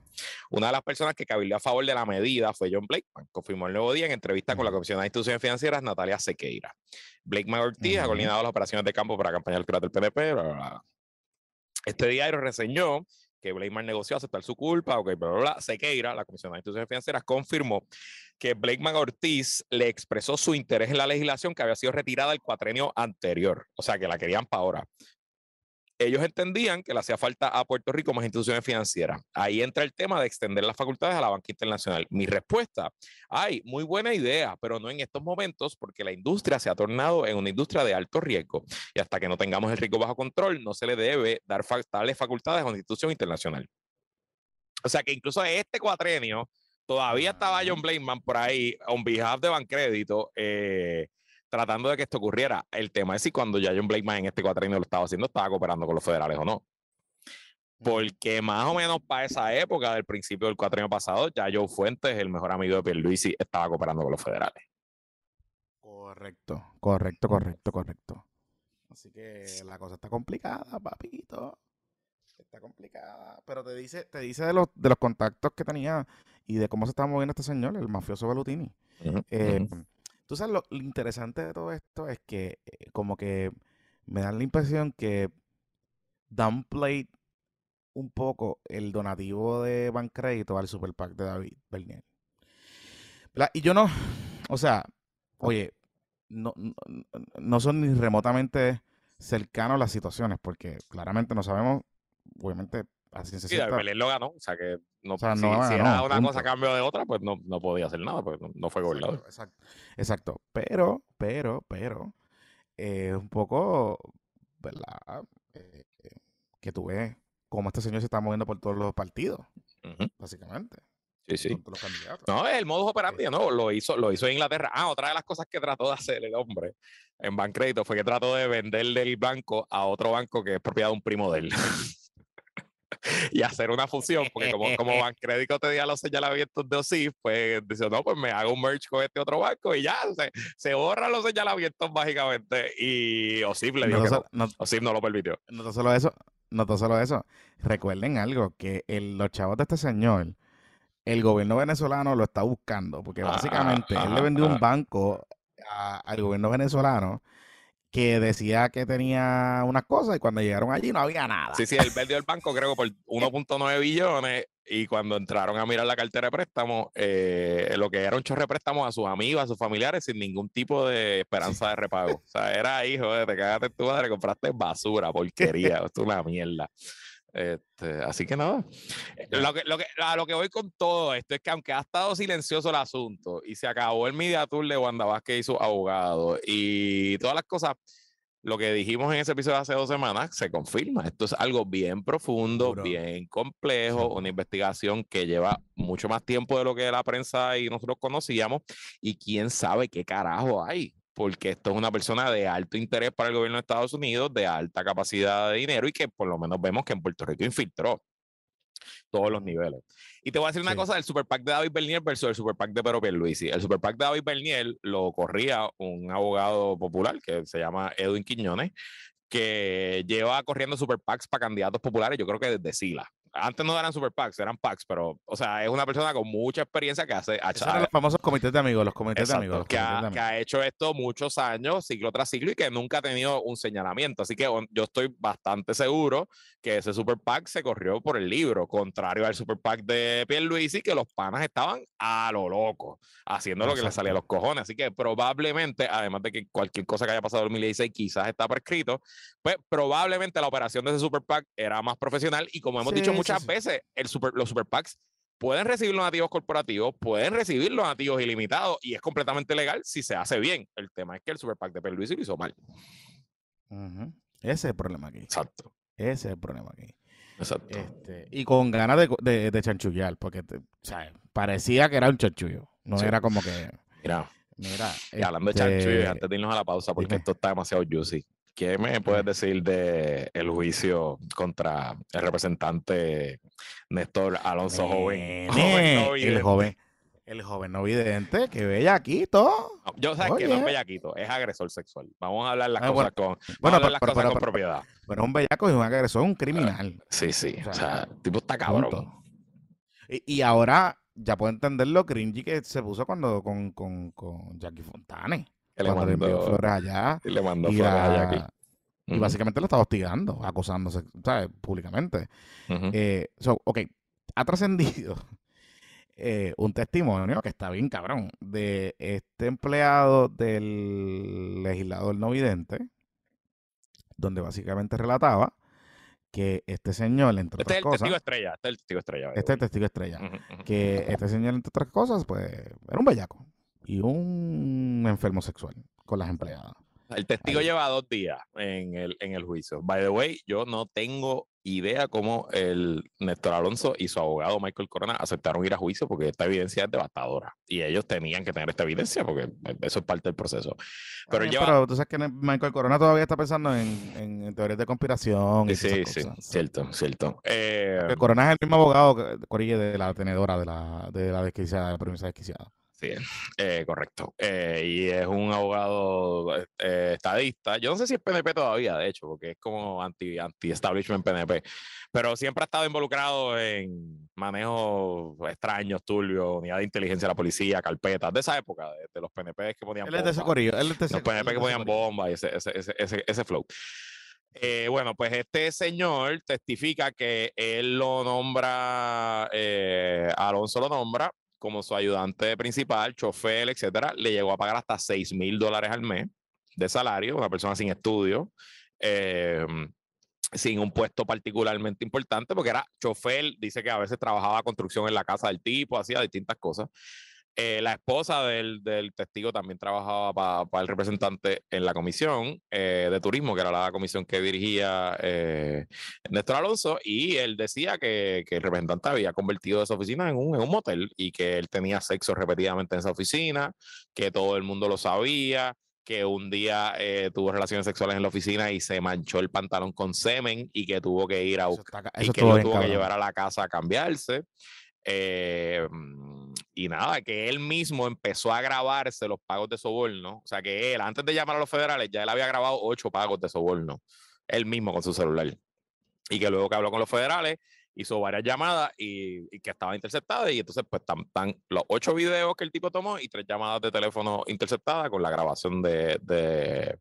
S1: Una de las personas que cabildeó a favor de la medida fue John Blakeman. Confirmó el nuevo día en entrevista con la Comisión de Instituciones Financieras, Natalia Sequeira. Blakeman Ortiz ha coordinado las operaciones de campo para la campaña electoral del PNP, bla, bla, bla. Este diario reseñó que Blakeman negoció aceptar su culpa, ok, pero bla, Sequeira, la Comisión de Instituciones Financieras, confirmó que Blakeman Ortiz le expresó su interés en la legislación que había sido retirada el cuatrenio anterior, o sea, que la querían para ahora ellos entendían que le hacía falta a Puerto Rico más instituciones financieras. Ahí entra el tema de extender las facultades a la banca internacional. Mi respuesta, ay, muy buena idea, pero no en estos momentos porque la industria se ha tornado en una industria de alto riesgo y hasta que no tengamos el riesgo bajo control, no se le debe dar tales facultades a una institución internacional. O sea que incluso este cuatrenio, todavía estaba John Blakeman por ahí, on behalf de Bancrédito, eh, tratando de que esto ocurriera. El tema es si cuando ya John Blakeman en este cuatrienio lo estaba haciendo, estaba cooperando con los federales o no. Porque más o menos para esa época, del principio del cuatrienio pasado, ya Joe Fuentes, el mejor amigo de Pierluisi, estaba cooperando con los federales.
S2: Correcto, correcto, correcto, correcto. Así que la cosa está complicada, papito. Está complicada. Pero te dice, te dice de los, de los contactos que tenía y de cómo se estaba moviendo este señor, el mafioso Belutini. eh, Tú sabes, lo, interesante de todo esto es que eh, como que me da la impresión que downplay un poco el donativo de Bancrédito al Super PAC de David Bernier. Y yo no, o sea, oye, no, no, son ni remotamente cercanos las situaciones, porque claramente no sabemos, obviamente así se sienta.
S1: Bernier lo ganó. O sea que no,
S2: sea,
S1: si,
S2: no
S1: si
S2: ganó,
S1: era una
S2: punto.
S1: cosa a cambio de otra, pues no, no podía hacer nada, porque no, no fue gobernador.
S2: Exacto, exacto, exacto. Pero, pero, pero, eh, un poco, ¿verdad? Eh, eh, que tú ves cómo este señor se está moviendo por todos los partidos, básicamente.
S1: Sí, sí.
S2: Los candidatos.
S1: No, el modus operandi, ¿no? Lo hizo, lo hizo en Inglaterra. Ah, otra de las cosas que trató de hacer el hombre en Bancrédito fue que trató de vender del banco a otro banco que es propiedad de un primo de él. y hacer una fusión, porque como, como Bancrédito tenía los señalamientos de OSIF, pues dice, no, pues me hago un merge con este otro banco y ya, se, se borran los señalamientos mágicamente. Y OSIF le dijo
S2: No,
S1: que no.
S2: no-
S1: OSIF no lo permitió.
S2: no tan solo eso, no tan solo eso. Recuerden algo, que el- los chavos de este señor, el gobierno venezolano lo está buscando, porque
S1: Ah,
S2: básicamente él le vendió
S1: ah.
S2: un banco a- al gobierno venezolano que decía que tenía unas cosas y cuando llegaron allí no había nada.
S1: Sí, sí, él vendió el banco creo que por 1.9 billones y cuando entraron a mirar la cartera de préstamos, eh, lo que era un chorre de préstamos a sus amigos, a sus familiares sin ningún tipo de esperanza de repago. O sea, era hijo, de, te cagaste tu madre, compraste basura, porquería, esto es una mierda. Este, así que nada. Lo que, lo que, a lo que voy con todo esto es que aunque ha estado silencioso el asunto y se acabó el media tour de Wanda Vázquez y su abogado y todas las cosas, lo que dijimos en ese episodio hace dos semanas se confirma. Esto es algo bien profundo, bien complejo, una investigación que lleva mucho más tiempo de lo que la prensa y nosotros conocíamos y quién sabe qué carajo hay. Porque esto es una persona de alto interés para el gobierno de Estados Unidos, de alta capacidad de dinero y que por lo menos vemos que en Puerto Rico infiltró todos los niveles. Y te voy a decir una
S2: Sí.
S1: cosa del Super PAC de David Bernier versus el Super PAC de Pedro Pierluisi. El Super PAC de David Bernier lo corría un abogado popular que se llama Edwin Quiñones, que lleva corriendo Super PACs para candidatos populares, yo creo que desde Sila. Antes no eran Super PACs, eran PACs, pero, o sea, es una persona con mucha experiencia que hace...
S2: eran los famosos comités de amigos, los comités de
S1: Exacto,
S2: amigos. los
S1: que,
S2: comités
S1: ha,
S2: de
S1: que
S2: amigos.
S1: ha hecho esto muchos años, siglo tras siglo, y que nunca ha tenido un señalamiento. Así que yo estoy bastante seguro que ese Super PAC se corrió por el libro, contrario al Super PAC de Pierluisi, que los panas estaban a lo loco, haciendo lo que les
S2: Exacto.
S1: salía a los cojones. Así que probablemente, además de que cualquier cosa que haya pasado en 2016 quizás está prescrito, pues probablemente la operación de ese Super PAC era más profesional y como hemos
S2: Sí,
S1: dicho
S2: sí,
S1: muchas
S2: sí.
S1: veces, el super, los Super PACs pueden recibir los nativos corporativos, pueden recibir los nativos ilimitados y es completamente legal si se hace bien. El tema es que el Super PAC de Pierluisi lo hizo mal.
S2: Ese es el problema aquí.
S1: Exacto.
S2: Ese es el problema aquí.
S1: Exacto.
S2: Este, y con ganas de, de, de chanchullar, porque te- o sea, parecía que era un chanchullo. No
S1: Sí.
S2: era como que,
S1: Mira,
S2: mira.
S1: y hablando de
S2: este,
S1: chanchullo, y antes de irnos a la pausa, porque
S2: dime.
S1: esto está demasiado juicy. ¿Qué me puedes decir de el juicio contra el representante Néstor Alonso Joven? No
S2: el joven, el joven no vidente, que bellaquito.
S1: No, Yo sé que no es bellaquito, es agresor sexual. Vamos a hablar las
S2: Ah,
S1: cosas con,
S2: Bueno,
S1: a hablar
S2: pero-
S1: las
S2: pero-
S1: cosas
S2: pero-
S1: con
S2: pero-
S1: propiedad.
S2: Bueno, un bellaco es un agresor, un criminal.
S1: Sí, sí.
S2: O
S1: O
S2: sea,
S1: el tipo está cabrón.
S2: Y, y ahora ya puedo entender lo cringy que se puso cuando con, con, con Jackie Fontane.
S1: Que le
S2: Cuando le envió
S1: mandó,
S2: flores allá.
S1: le mandó
S2: Y,
S1: flores a
S2: la-
S1: Jackie.
S2: y
S1: Ujú,
S2: básicamente lo estaba hostigando, acosándose, ¿sabes? Públicamente.
S1: ujú.
S2: Eh, so, ok, ha trascendido eh, un testimonio que está bien cabrón de este empleado del legislador no vidente, donde básicamente relataba que este señor, entre
S1: Este es
S2: otras
S1: el
S2: cosas,
S1: testigo estrella. Este es el testigo estrella.
S2: este es el testigo estrella,
S1: Ujú, ujú.
S2: que este señor, entre otras cosas, pues era un bellaco y un enfermo sexual con las empleadas.
S1: El testigo
S2: Ahí.
S1: lleva dos días en el, en el juicio. By the way, yo no tengo idea cómo el Néstor Alonso y su abogado Michael Corona aceptaron ir a juicio porque esta evidencia es devastadora y ellos tenían que tener esta evidencia porque eso es parte del proceso. Pero
S2: Ay,
S1: lleva...
S2: pero tú sabes que Michael Corona todavía está pensando en, en teorías de conspiración y
S1: Sí, sí,
S2: cosas.
S1: cierto, cierto. Eh,
S2: Corona es el mismo abogado que Corille de la tenedora de la, de la desquiciada, de la premisa desquiciada.
S1: Sí, eh, correcto. Eh, y es un abogado eh, estadista. Yo no sé si es PNP todavía, de hecho, porque es como anti, anti-establishment PNP, pero siempre ha estado involucrado en manejos extraños, turbios, unidad de inteligencia de la policía, carpetas, de esa época, de, de los PNP que ponían bombas. Los PNP que ponían bombas y ese, ese, ese, ese, ese flow. Eh, bueno, pues este señor testifica que él lo nombra, eh, Alonso lo nombra como su ayudante principal, chofer, etcétera. Le llegó a pagar hasta 6 mil dólares al mes de salario, una persona sin estudio. Eh, sin un puesto particularmente importante, porque era chofer, dice que a veces trabajaba construcción en la casa del tipo, hacía distintas cosas. Eh, la esposa del, del, testigo también trabajaba para el representante en la comisión eh, de turismo, que era la comisión que dirigía eh, Néstor Alonso, y él decía que, que, el representante había convertido esa oficina en un, en un motel y que él tenía sexo repetidamente en esa oficina, que todo el mundo lo sabía, que un día eh, tuvo relaciones sexuales en la oficina y se manchó el pantalón con semen y que tuvo que ir a buscar y que lo tuvo que llevar a la casa a cambiarse. Eh, y nada, que él mismo empezó a grabarse los pagos de soborno. O sea, que él, antes de llamar a los federales, ya él había grabado ocho pagos de soborno. Él mismo con su celular. Y que luego que habló con los federales, hizo varias llamadas y, que estaba interceptada. Y entonces, pues, están los ocho videos que el tipo tomó y tres llamadas de teléfono interceptadas con la grabación de, de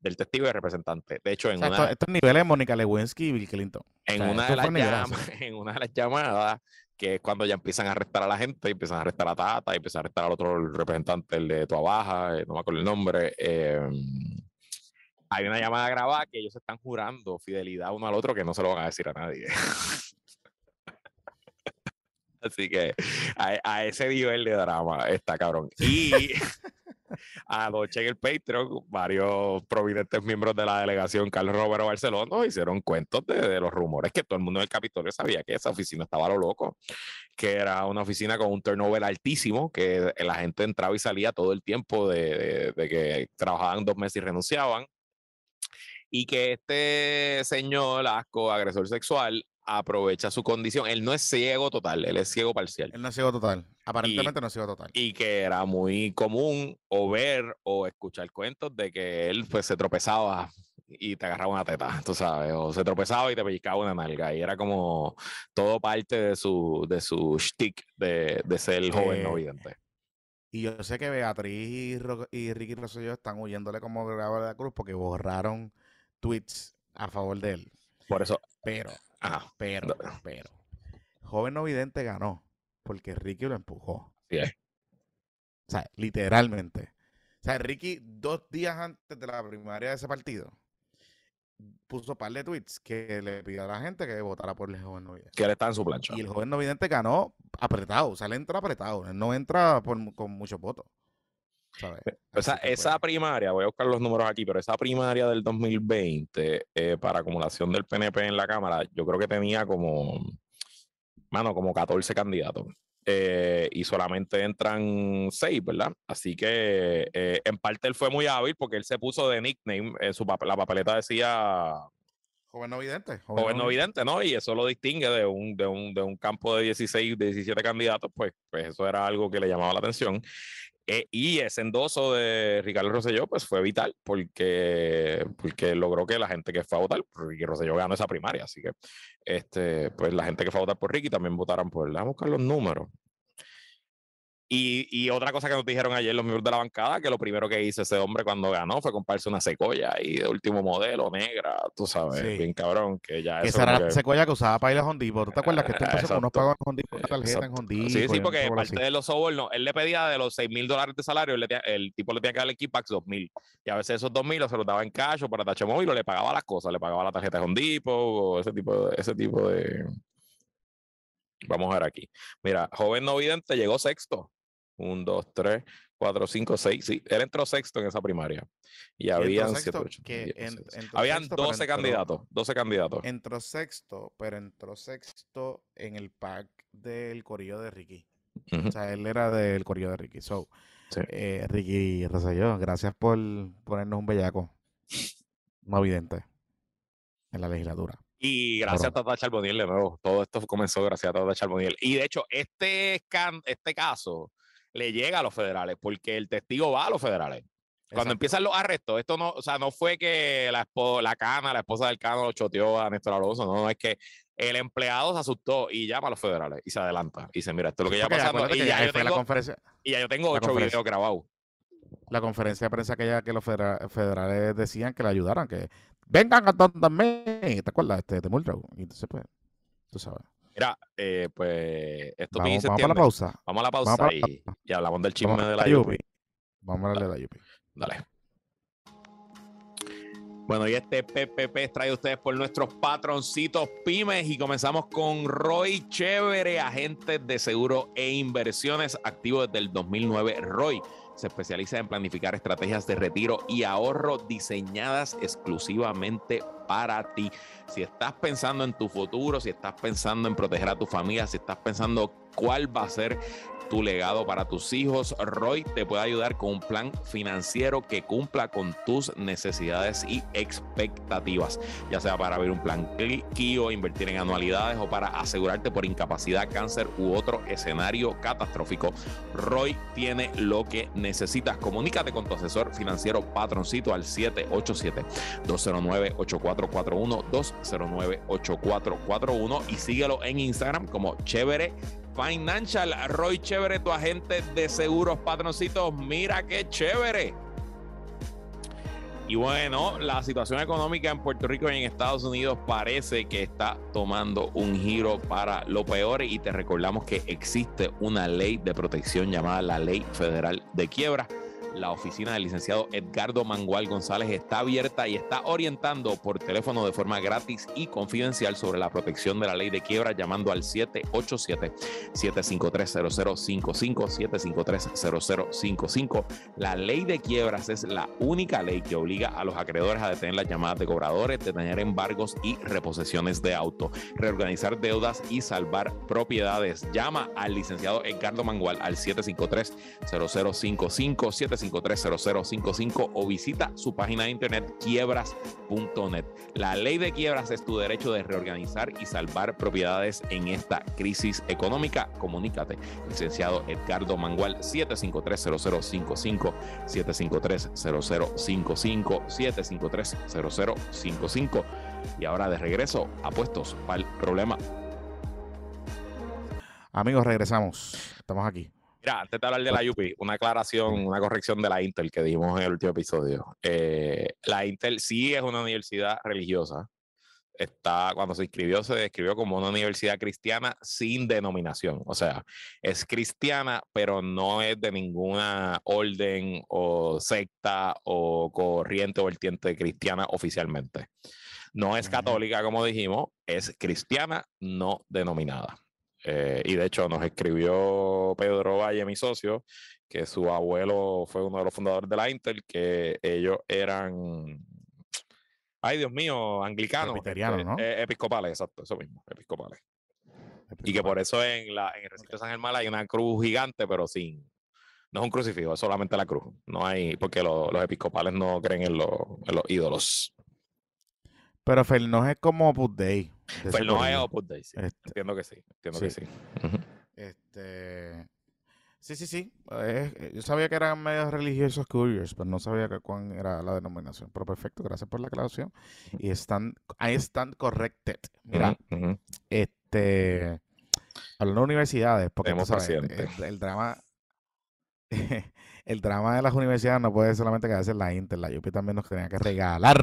S1: del testigo y representante. De hecho, en una.
S2: Estos niveles Mónica Lewinsky y Bill Clinton.
S1: En, una de las en una de las llamadas, que es cuando ya empiezan a arrestar a la gente, empiezan a arrestar a Tata, empiezan a arrestar al otro representante, el de Tua Baja, eh, no me acuerdo el nombre. Em, hay una llamada grabada que ellos están jurando fidelidad uno al otro que no se lo van a decir a nadie. Así que a, a, ese nivel de drama está cabrón. Y Anoche en el Patreon, varios prominentes miembros de la delegación, Carlos Romero Barcelona, hicieron cuentos de, los rumores que todo el mundo en el Capitolio sabía que esa oficina estaba a lo loco, que era una oficina con un turnover altísimo, que la gente entraba y salía todo el tiempo de, de que trabajaban dos meses y renunciaban y que este señor asco agresor sexual aprovecha su condición. Él no es ciego total, él es ciego parcial.
S2: Él no es ciego total. Aparentemente no es ciego total.
S1: Y que era muy común o ver o escuchar cuentos de que él pues se tropezaba y te agarraba una teta, tú sabes, o se tropezaba y te pellizcaba una nalga. Y era como todo parte de su, de su shtick de, de ser joven no vidente.
S2: Y yo sé que Beatriz y, Ricky Rosselló están huyéndole como grabador de la cruz porque borraron tweets a favor de él.
S1: Por eso.
S2: Pero pero, pero. Joven no vidente ganó porque Ricky lo empujó.
S1: Sí.
S2: O sea, literalmente. O sea, Ricky, dos días antes de la primaria de ese partido, puso un par de tweets que le pidió a la gente que votara por el joven no vidente.
S1: Que él está en su plancha.
S2: Y el joven no vidente ganó apretado. O sea, él entra apretado. Él no entra con muchos votos.
S1: Esa, esa primaria, voy a buscar los números aquí, pero esa primaria del 2020 eh, para acumulación del PNP en la Cámara, yo creo que tenía como, mano, como 14 candidatos. Eh, y solamente entran 6, ¿verdad? Así que eh, en parte él fue muy hábil porque él se puso de nickname, en su la papeleta decía
S2: Joven no vidente.
S1: Joven, no vidente, ¿no? Y eso lo distingue de un, de un, de un campo de 16, de 17 candidatos, pues, pues eso era algo que le llamaba la atención. Eh, y ese endoso de Ricardo Rosselló pues fue vital porque, porque logró que la gente que fue a votar, Ricky Rosselló ganó esa primaria, así que este, pues la gente que fue a votar por Ricky también votaron por él. Vamos a buscar los números. Y, y, otra cosa que nos dijeron ayer los miembros de la bancada, que lo primero que hizo ese hombre cuando ganó fue comprarse una secoya ahí de último modelo, negra, tú sabes, bien cabrón, que ya
S2: Esa era la secoya que usaba para ir a Hondipo. ¿Tú te acuerdas que este empezó con unos pagos en Hondipo, una tarjeta en Hondipo?
S1: Sí, sí, porque parte de los sobornos, él le pedía de los 6 mil dólares de salario, el tipo le tenía que dar el Kickbacks 2 mil. Y a veces esos 2 mil se los daba en cash o para tacho móvil o le pagaba las cosas, le pagaba la tarjeta de Hondipo o ese tipo de, ese tipo de... Vamos a ver aquí. Mira, joven no vidente llegó sexto un, dos, tres, cuatro, cinco, seis. Sí, él entró sexto en esa primaria. Y habían,
S2: sexto,
S1: habían 12 candidatos. 12 candidatos.
S2: Entró sexto, pero entró sexto en el pack del corillo de Ricky. O sea, él era del corillo de Ricky. So, eh, Ricky Rosselló, gracias por ponernos un bellaco. No evidente. En la legislatura.
S1: Y gracias a Tata Charboniel de nuevo. Todo esto comenzó gracias a Tata Charboniel. Y de hecho, este, este caso le llega a los federales, porque el testigo va a los federales. Cuando empiezan los arrestos, esto no, o sea, no fue que la, la cana, la esposa del cano lo choteó a Néstor Alonso, no, es que el empleado se asustó y llama a los federales y se adelanta y dice, mira, esto es lo que ya pasando. Y ya, tengo, y ya yo tengo ocho videos grabados.
S2: La conferencia de prensa que, los federales decían que le ayudaran, que vengan a donde ¿te acuerdas? Este, de Muldrow. Y entonces, pues, tú sabes.
S1: Mira, eh, pues esto
S2: vamos, vamos a la pausa.
S1: Vamos a la pausa y, hablamos del chisme de la
S2: Yupi. Vamos a hablar de la Yupi.
S1: Dale. Bueno, y este PPP trae ustedes por nuestros patroncitos pymes y comenzamos con Roy Chévere, agente de seguro e inversiones activo desde el 2009. Roy se especializa en planificar estrategias de retiro y ahorro diseñadas exclusivamente para ti. Si estás pensando en tu futuro, si estás pensando en proteger a tu familia, si estás pensando cuál va a ser tu legado para tus hijos. Roy te puede ayudar con un plan financiero que cumpla con tus necesidades y expectativas, ya sea para abrir un plan KIO, invertir en anualidades o para asegurarte por incapacidad, cáncer u otro escenario catastrófico. Roy tiene lo que necesitas. Comunícate con tu asesor financiero patroncito al 787-209-8441, 209-8441 y síguelo en Instagram como chévere Financial. Roy Chévere, tu agente de seguros patroncitos. Mira qué chévere. Y bueno, la situación económica en Puerto Rico y en Estados Unidos parece que está tomando un giro para lo peor y te recordamos que existe una ley de protección llamada la Ley Federal de Quiebra la oficina del licenciado Edgardo Mangual González está abierta y está orientando por teléfono de forma gratis y confidencial sobre la protección de la ley de quiebra llamando al 787-753-0055, 753-0055. La ley de quiebras es la única ley que obliga a los acreedores a detener las llamadas de cobradores, detener embargos y reposesiones de auto, reorganizar deudas y salvar propiedades. Llama al licenciado Edgardo Mangual al 753 0055 7530055 o visita su página de internet quiebras.net. La ley de quiebras es tu derecho de reorganizar y salvar propiedades en esta crisis económica. Comunícate, licenciado Edgardo Mangual, 7530055, 7530055, 7530055. Y ahora de regreso, apuestos para el problema.
S2: Amigos, regresamos. Estamos aquí.
S1: Mira, antes de hablar de la UP, una aclaración, una corrección de la Intel que dijimos en el último episodio. Eh, la Intel sí es una universidad religiosa. Está, cuando se inscribió, se describió como una universidad cristiana sin denominación. O sea, es cristiana, pero no es de ninguna orden o secta o corriente o vertiente cristiana oficialmente. No es católica, como dijimos, es cristiana no denominada. Eh, y de hecho nos escribió Pedro Valle, mi socio, que su abuelo fue uno de los fundadores de la Intel, que ellos eran, ay Dios mío, anglicanos.
S2: Este, ¿no?
S1: Eh, episcopales, exacto, eso mismo, episcopales. Y que por eso en, la, en el recinto de San Germán hay una cruz gigante, pero sin, no es un crucifijo, es solamente la cruz. No hay, porque los episcopales no creen en, los ídolos.
S2: Pero Fernos es como Opus Dei.
S1: Fernos es Opus Dei, sí. Este, entiendo que sí. Entiendo que sí.
S2: Este. Sí, sí, sí. Eh, yo sabía que eran medios religiosos curious, pero no sabía que cuán era la denominación. Pero perfecto, gracias por la aclaración. Y están, ahí están corrected. Mira, este, hablando de universidades, porque el, drama, el drama de las universidades no puede solamente quedarse en la Intel, la UP también nos tenía que regalar.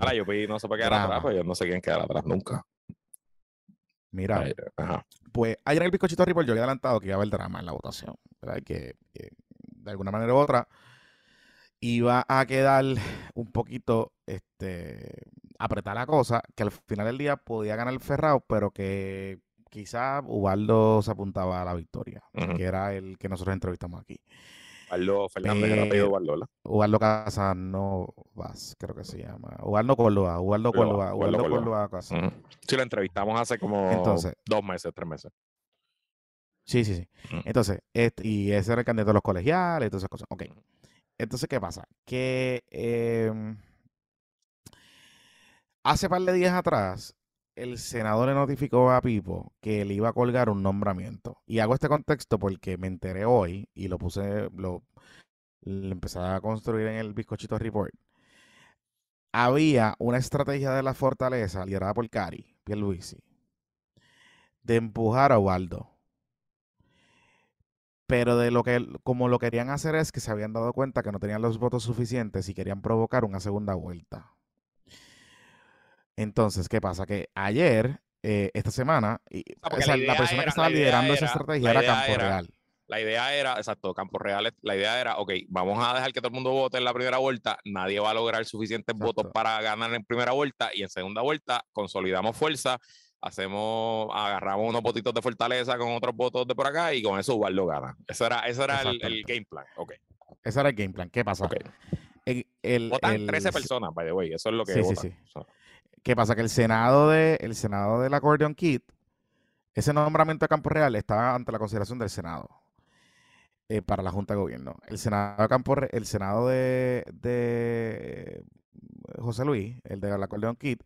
S1: La UP no se puede quedar atrás, pues yo no sé quién quedar atrás nunca.
S2: Mira, pues ayer en el bizcochito Report yo había adelantado que iba a haber drama en la votación, ¿verdad? Que, que, de alguna manera u otra iba a quedar un poquito este, apretar la cosa, que al final del día podía ganar el Ferrao, pero que quizá Ubaldo se apuntaba a la victoria, que era el que nosotros entrevistamos aquí.
S1: Ubaldo Fernández, eh, era Ubaldo, ¿verdad?
S2: Ubaldo Casanovas, creo que se llama. Ubaldo Córdoba, Ubaldo Córdoba, Ubaldo Córdoba,
S1: Sí, lo entrevistamos hace como dos meses, tres meses.
S2: Sí, sí, sí. Entonces, este, y ese era el candidato de los colegiales y todas esas cosas. Ok. Entonces, ¿qué pasa? Que eh, hace par de días atrás el senador le notificó a Pipo que le iba a colgar un nombramiento. Y hago este contexto porque me enteré hoy y lo puse, lo, empecé a construir en el bizcochito report. Había una estrategia de la fortaleza liderada por Cari, Pierluisi, de empujar a Ubaldo. Pero de lo que, como lo querían hacer es que se habían dado cuenta que no tenían los votos suficientes y querían provocar una segunda vuelta. Entonces, ¿qué pasa? Que ayer, eh, esta semana, y, la, persona que estaba liderando esa estrategia era Campo Real.
S1: La idea era, exacto, Campos Reales, la idea era, ok, vamos a dejar que todo el mundo vote en la primera vuelta, nadie va a lograr suficientes votos para ganar en primera vuelta y en segunda vuelta consolidamos fuerza, hacemos, agarramos unos votitos de fortaleza con otros votos de por acá y con eso Ubaldo gana. Eso era, eso era el, game plan, ok.
S2: Ese era el game plan. ¿Qué pasa?
S1: El, Votan 13 personas, by the way, eso es lo que sí, Sí, sí.
S2: ¿Qué pasa? Que el Senado de el Senado del Kit, ese nombramiento de Campo Real estaba ante la consideración del Senado eh, para la Junta de Gobierno. El Senado de Campo el Senado de, de José Luis, el de la Accordion Kit,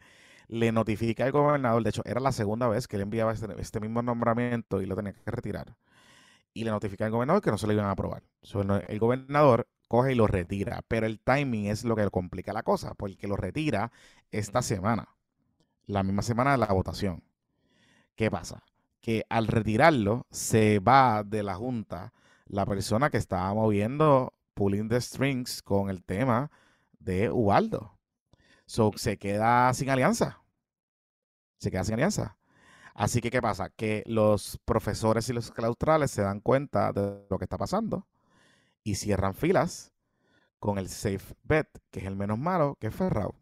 S2: le notifica al gobernador, de hecho, era la segunda vez que él enviaba este, este mismo nombramiento y lo tenía que retirar. Y le notifica al gobernador que no se lo iban a aprobar. el gobernador coge y lo retira. Pero el timing es lo que complica la cosa, porque lo retira esta semana, la misma semana de la votación. ¿Qué pasa? Que al retirarlo, se va de la Junta la persona que estaba moviendo pulling the strings con el tema de Ubaldo. So, se queda sin alianza. Se queda sin alianza. Así que, ¿qué pasa? Que los profesores y los claustrales se dan cuenta de lo que está pasando y cierran filas con el safe bet, que es el menos malo, que es Ferrao.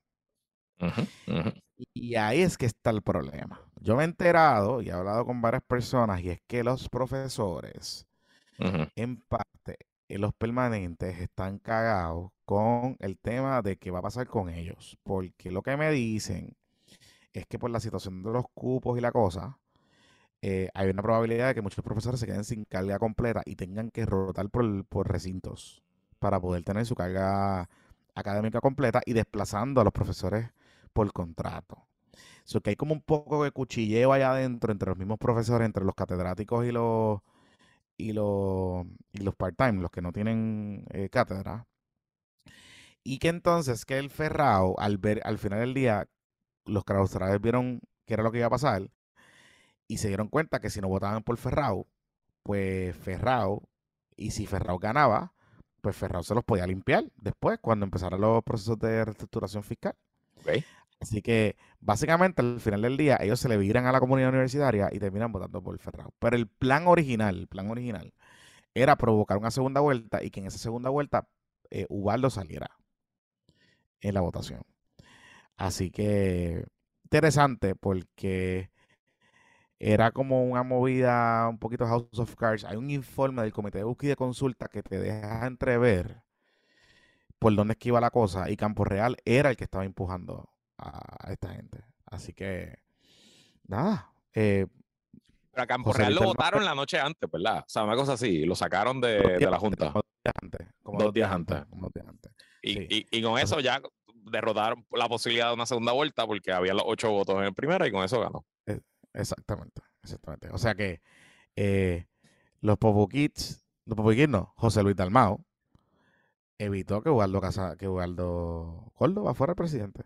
S2: Y ahí es que está el problema. Yo me he enterado y he hablado con varias personas y es que los profesores, en parte, en los permanentes, están cagados con el tema de qué va a pasar con ellos. Porque lo que me dicen es que por la situación de los cupos y la cosa, eh, hay una probabilidad de que muchos profesores se queden sin carga completa y tengan que rotar por, recintos para poder tener su carga académica completa y desplazando a los profesores por contrato. So que hay como un poco de cuchilleo allá adentro entre los mismos profesores, entre los catedráticos y los y los, y los part-time, los que no tienen eh, cátedra. Y que entonces que el Ferrao, al ver al final del día, los claustrales vieron qué era lo que iba a pasar y se dieron cuenta que si no votaban por Ferrao, pues Ferrao, y si Ferrao ganaba, pues Ferrao se los podía limpiar después, cuando empezaran los procesos de reestructuración fiscal. Así que básicamente al final del día ellos se le viran a la comunidad universitaria y terminan votando por. Pero el plan original, el plan original, era provocar una segunda vuelta y que en esa segunda vuelta eh, Ubaldo saliera en la votación. Así que interesante porque era como una movida un poquito House of Cards. Hay un informe del Comité de Búsqueda y de Consulta que te deja entrever por dónde es que iba la cosa y Campo Real era el que estaba empujando a esta gente. Así que, nada. Eh,
S1: Pero a Campo Real lo votaron la noche antes, ¿verdad? O sea, una cosa así, lo sacaron de, la Junta.
S2: Dos días antes.
S1: dos, días antes. Y, con eso ya derrotaron la posibilidad de una segunda vuelta porque había los ocho votos en el primero y con eso ganó.
S2: Exactamente, exactamente. O sea que eh, los Popo Kids, los Popo Kids no, José Luis Dalmao, evitó que Ubaldo, Casa, que Ubaldo Córdoba fuera el presidente.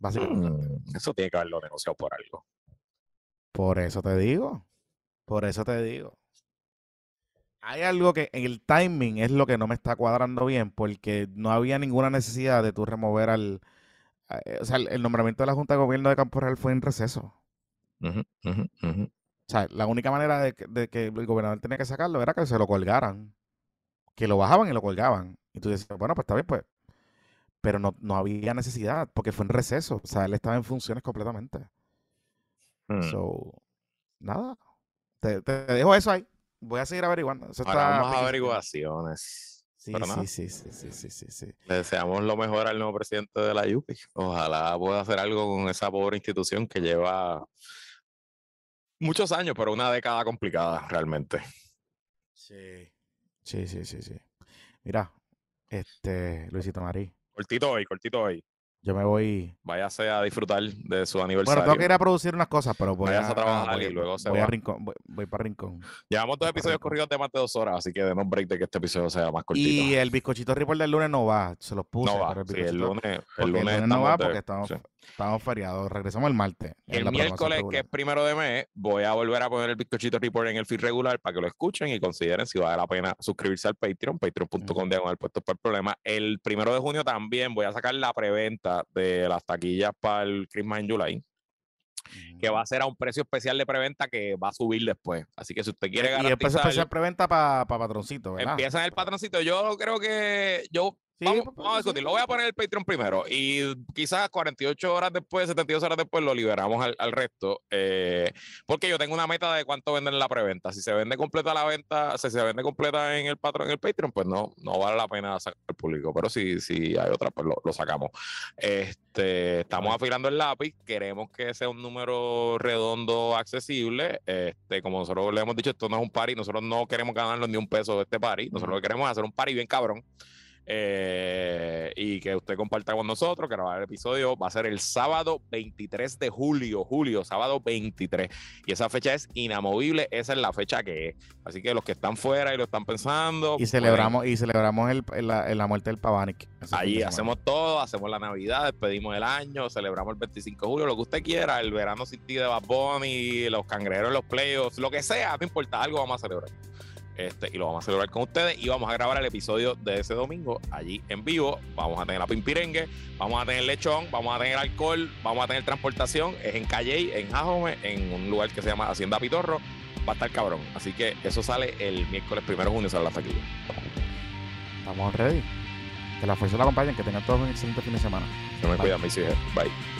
S2: Básicamente.
S1: Mm, eso tiene que haberlo negociado por algo.
S2: Por eso te digo. Por eso te digo. Hay algo que en el timing es lo que no me está cuadrando bien, porque no había ninguna necesidad de tú remover al. Eh, o sea, el, nombramiento de la Junta de Gobierno de Campo Real fue en receso. O sea, la única manera de, que el gobernador tenía que sacarlo era que se lo colgaran. Que lo bajaban y lo colgaban. Y tú dices, bueno, pues está bien, pues. Pero no, no había necesidad, porque fue en receso. O sea, él estaba en funciones completamente. Mm. So, nada. Te, dejo eso ahí. Voy a seguir averiguando.
S1: Ahora vamos a averiguaciones.
S2: Sí, sí, sí, sí, sí, sí, sí,
S1: Le deseamos lo mejor al nuevo presidente de la UPI. Ojalá pueda hacer algo con esa pobre institución que lleva muchos años, pero una década complicada realmente.
S2: Sí. Sí, sí, sí, sí. Mira, este, Luisito Marí.
S1: Cortito hoy, cortito hoy.
S2: Yo me voy.
S1: Váyase a disfrutar de su aniversario.
S2: Bueno, tengo que ir a producir unas cosas, pero voy
S1: a, trabajar y luego se
S2: voy
S1: va.
S2: A Rincón, voy, para Rincón.
S1: Llevamos dos episodios corridos de más de dos horas, así que denos break de que este episodio sea más cortito.
S2: Y el bizcochito report del lunes no va, se los puse.
S1: No va,
S2: el,
S1: sí, el lunes, el lunes,
S2: no va porque estamos, Estamos feriados, regresamos el martes.
S1: El miércoles, que es primero de mes, voy a volver a poner el bizcochito report en el feed regular para que lo escuchen y consideren si vale la pena suscribirse al Patreon, patreon.com diagonal puesto por problema. El primero de junio también voy a sacar la preventa de las taquillas para el Christmas en July. que va a ser a un precio especial de preventa que va a subir después. Así que si usted quiere
S2: garantizar... Y el precio especial preventa para patroncito, ¿verdad?
S1: Empieza en el patroncito. Yo creo que yo vamos, pues, vamos, a discutir. Lo voy a poner el Patreon primero y quizás 48 horas después, 72 horas después lo liberamos al, resto. Eh, porque yo tengo una meta de cuánto venden en la preventa. Si se vende completa la venta, si se vende completa en el patrón, en el Patreon, pues no, no vale la pena sacar al público. Pero si, si hay otra, pues lo, sacamos. Este, estamos afilando el lápiz. Queremos que sea un número redondo, accesible. Este, como nosotros le hemos dicho, esto no es un party. Nosotros no queremos ganarnos ni un peso de este party. Nosotros lo que queremos es hacer un party bien cabrón. Eh, y que usted comparta con nosotros, que grabar el episodio va a ser el sábado 23 de julio, julio, sábado 23. Y esa fecha es inamovible, esa es la fecha que es. Así que los que están fuera y lo están pensando.
S2: Y celebramos, y celebramos el, la, muerte del Pavanic.
S1: Allí hacemos todo, hacemos la Navidad, despedimos el año, celebramos el 25 de julio, lo que usted quiera, el verano sin ti de Bad Bunny, los cangrejeros los playoffs, lo que sea, no importa, algo vamos a celebrar. Este, y lo vamos a celebrar con ustedes y vamos a grabar el episodio de ese domingo allí en vivo. Vamos a tener la pimpirengue, vamos a tener lechón, vamos a tener alcohol, vamos a tener transportación. Es en Calley, en Jajome, en un lugar que se llama Hacienda Pitorro. Va a estar cabrón. Así que eso sale el miércoles primero de junio, sale la taquilla.
S2: Estamos ready. Que la fuerza la acompañen, que tengan todos un excelente fin de semana.
S1: Se me cuidan, mis hijos. Bye.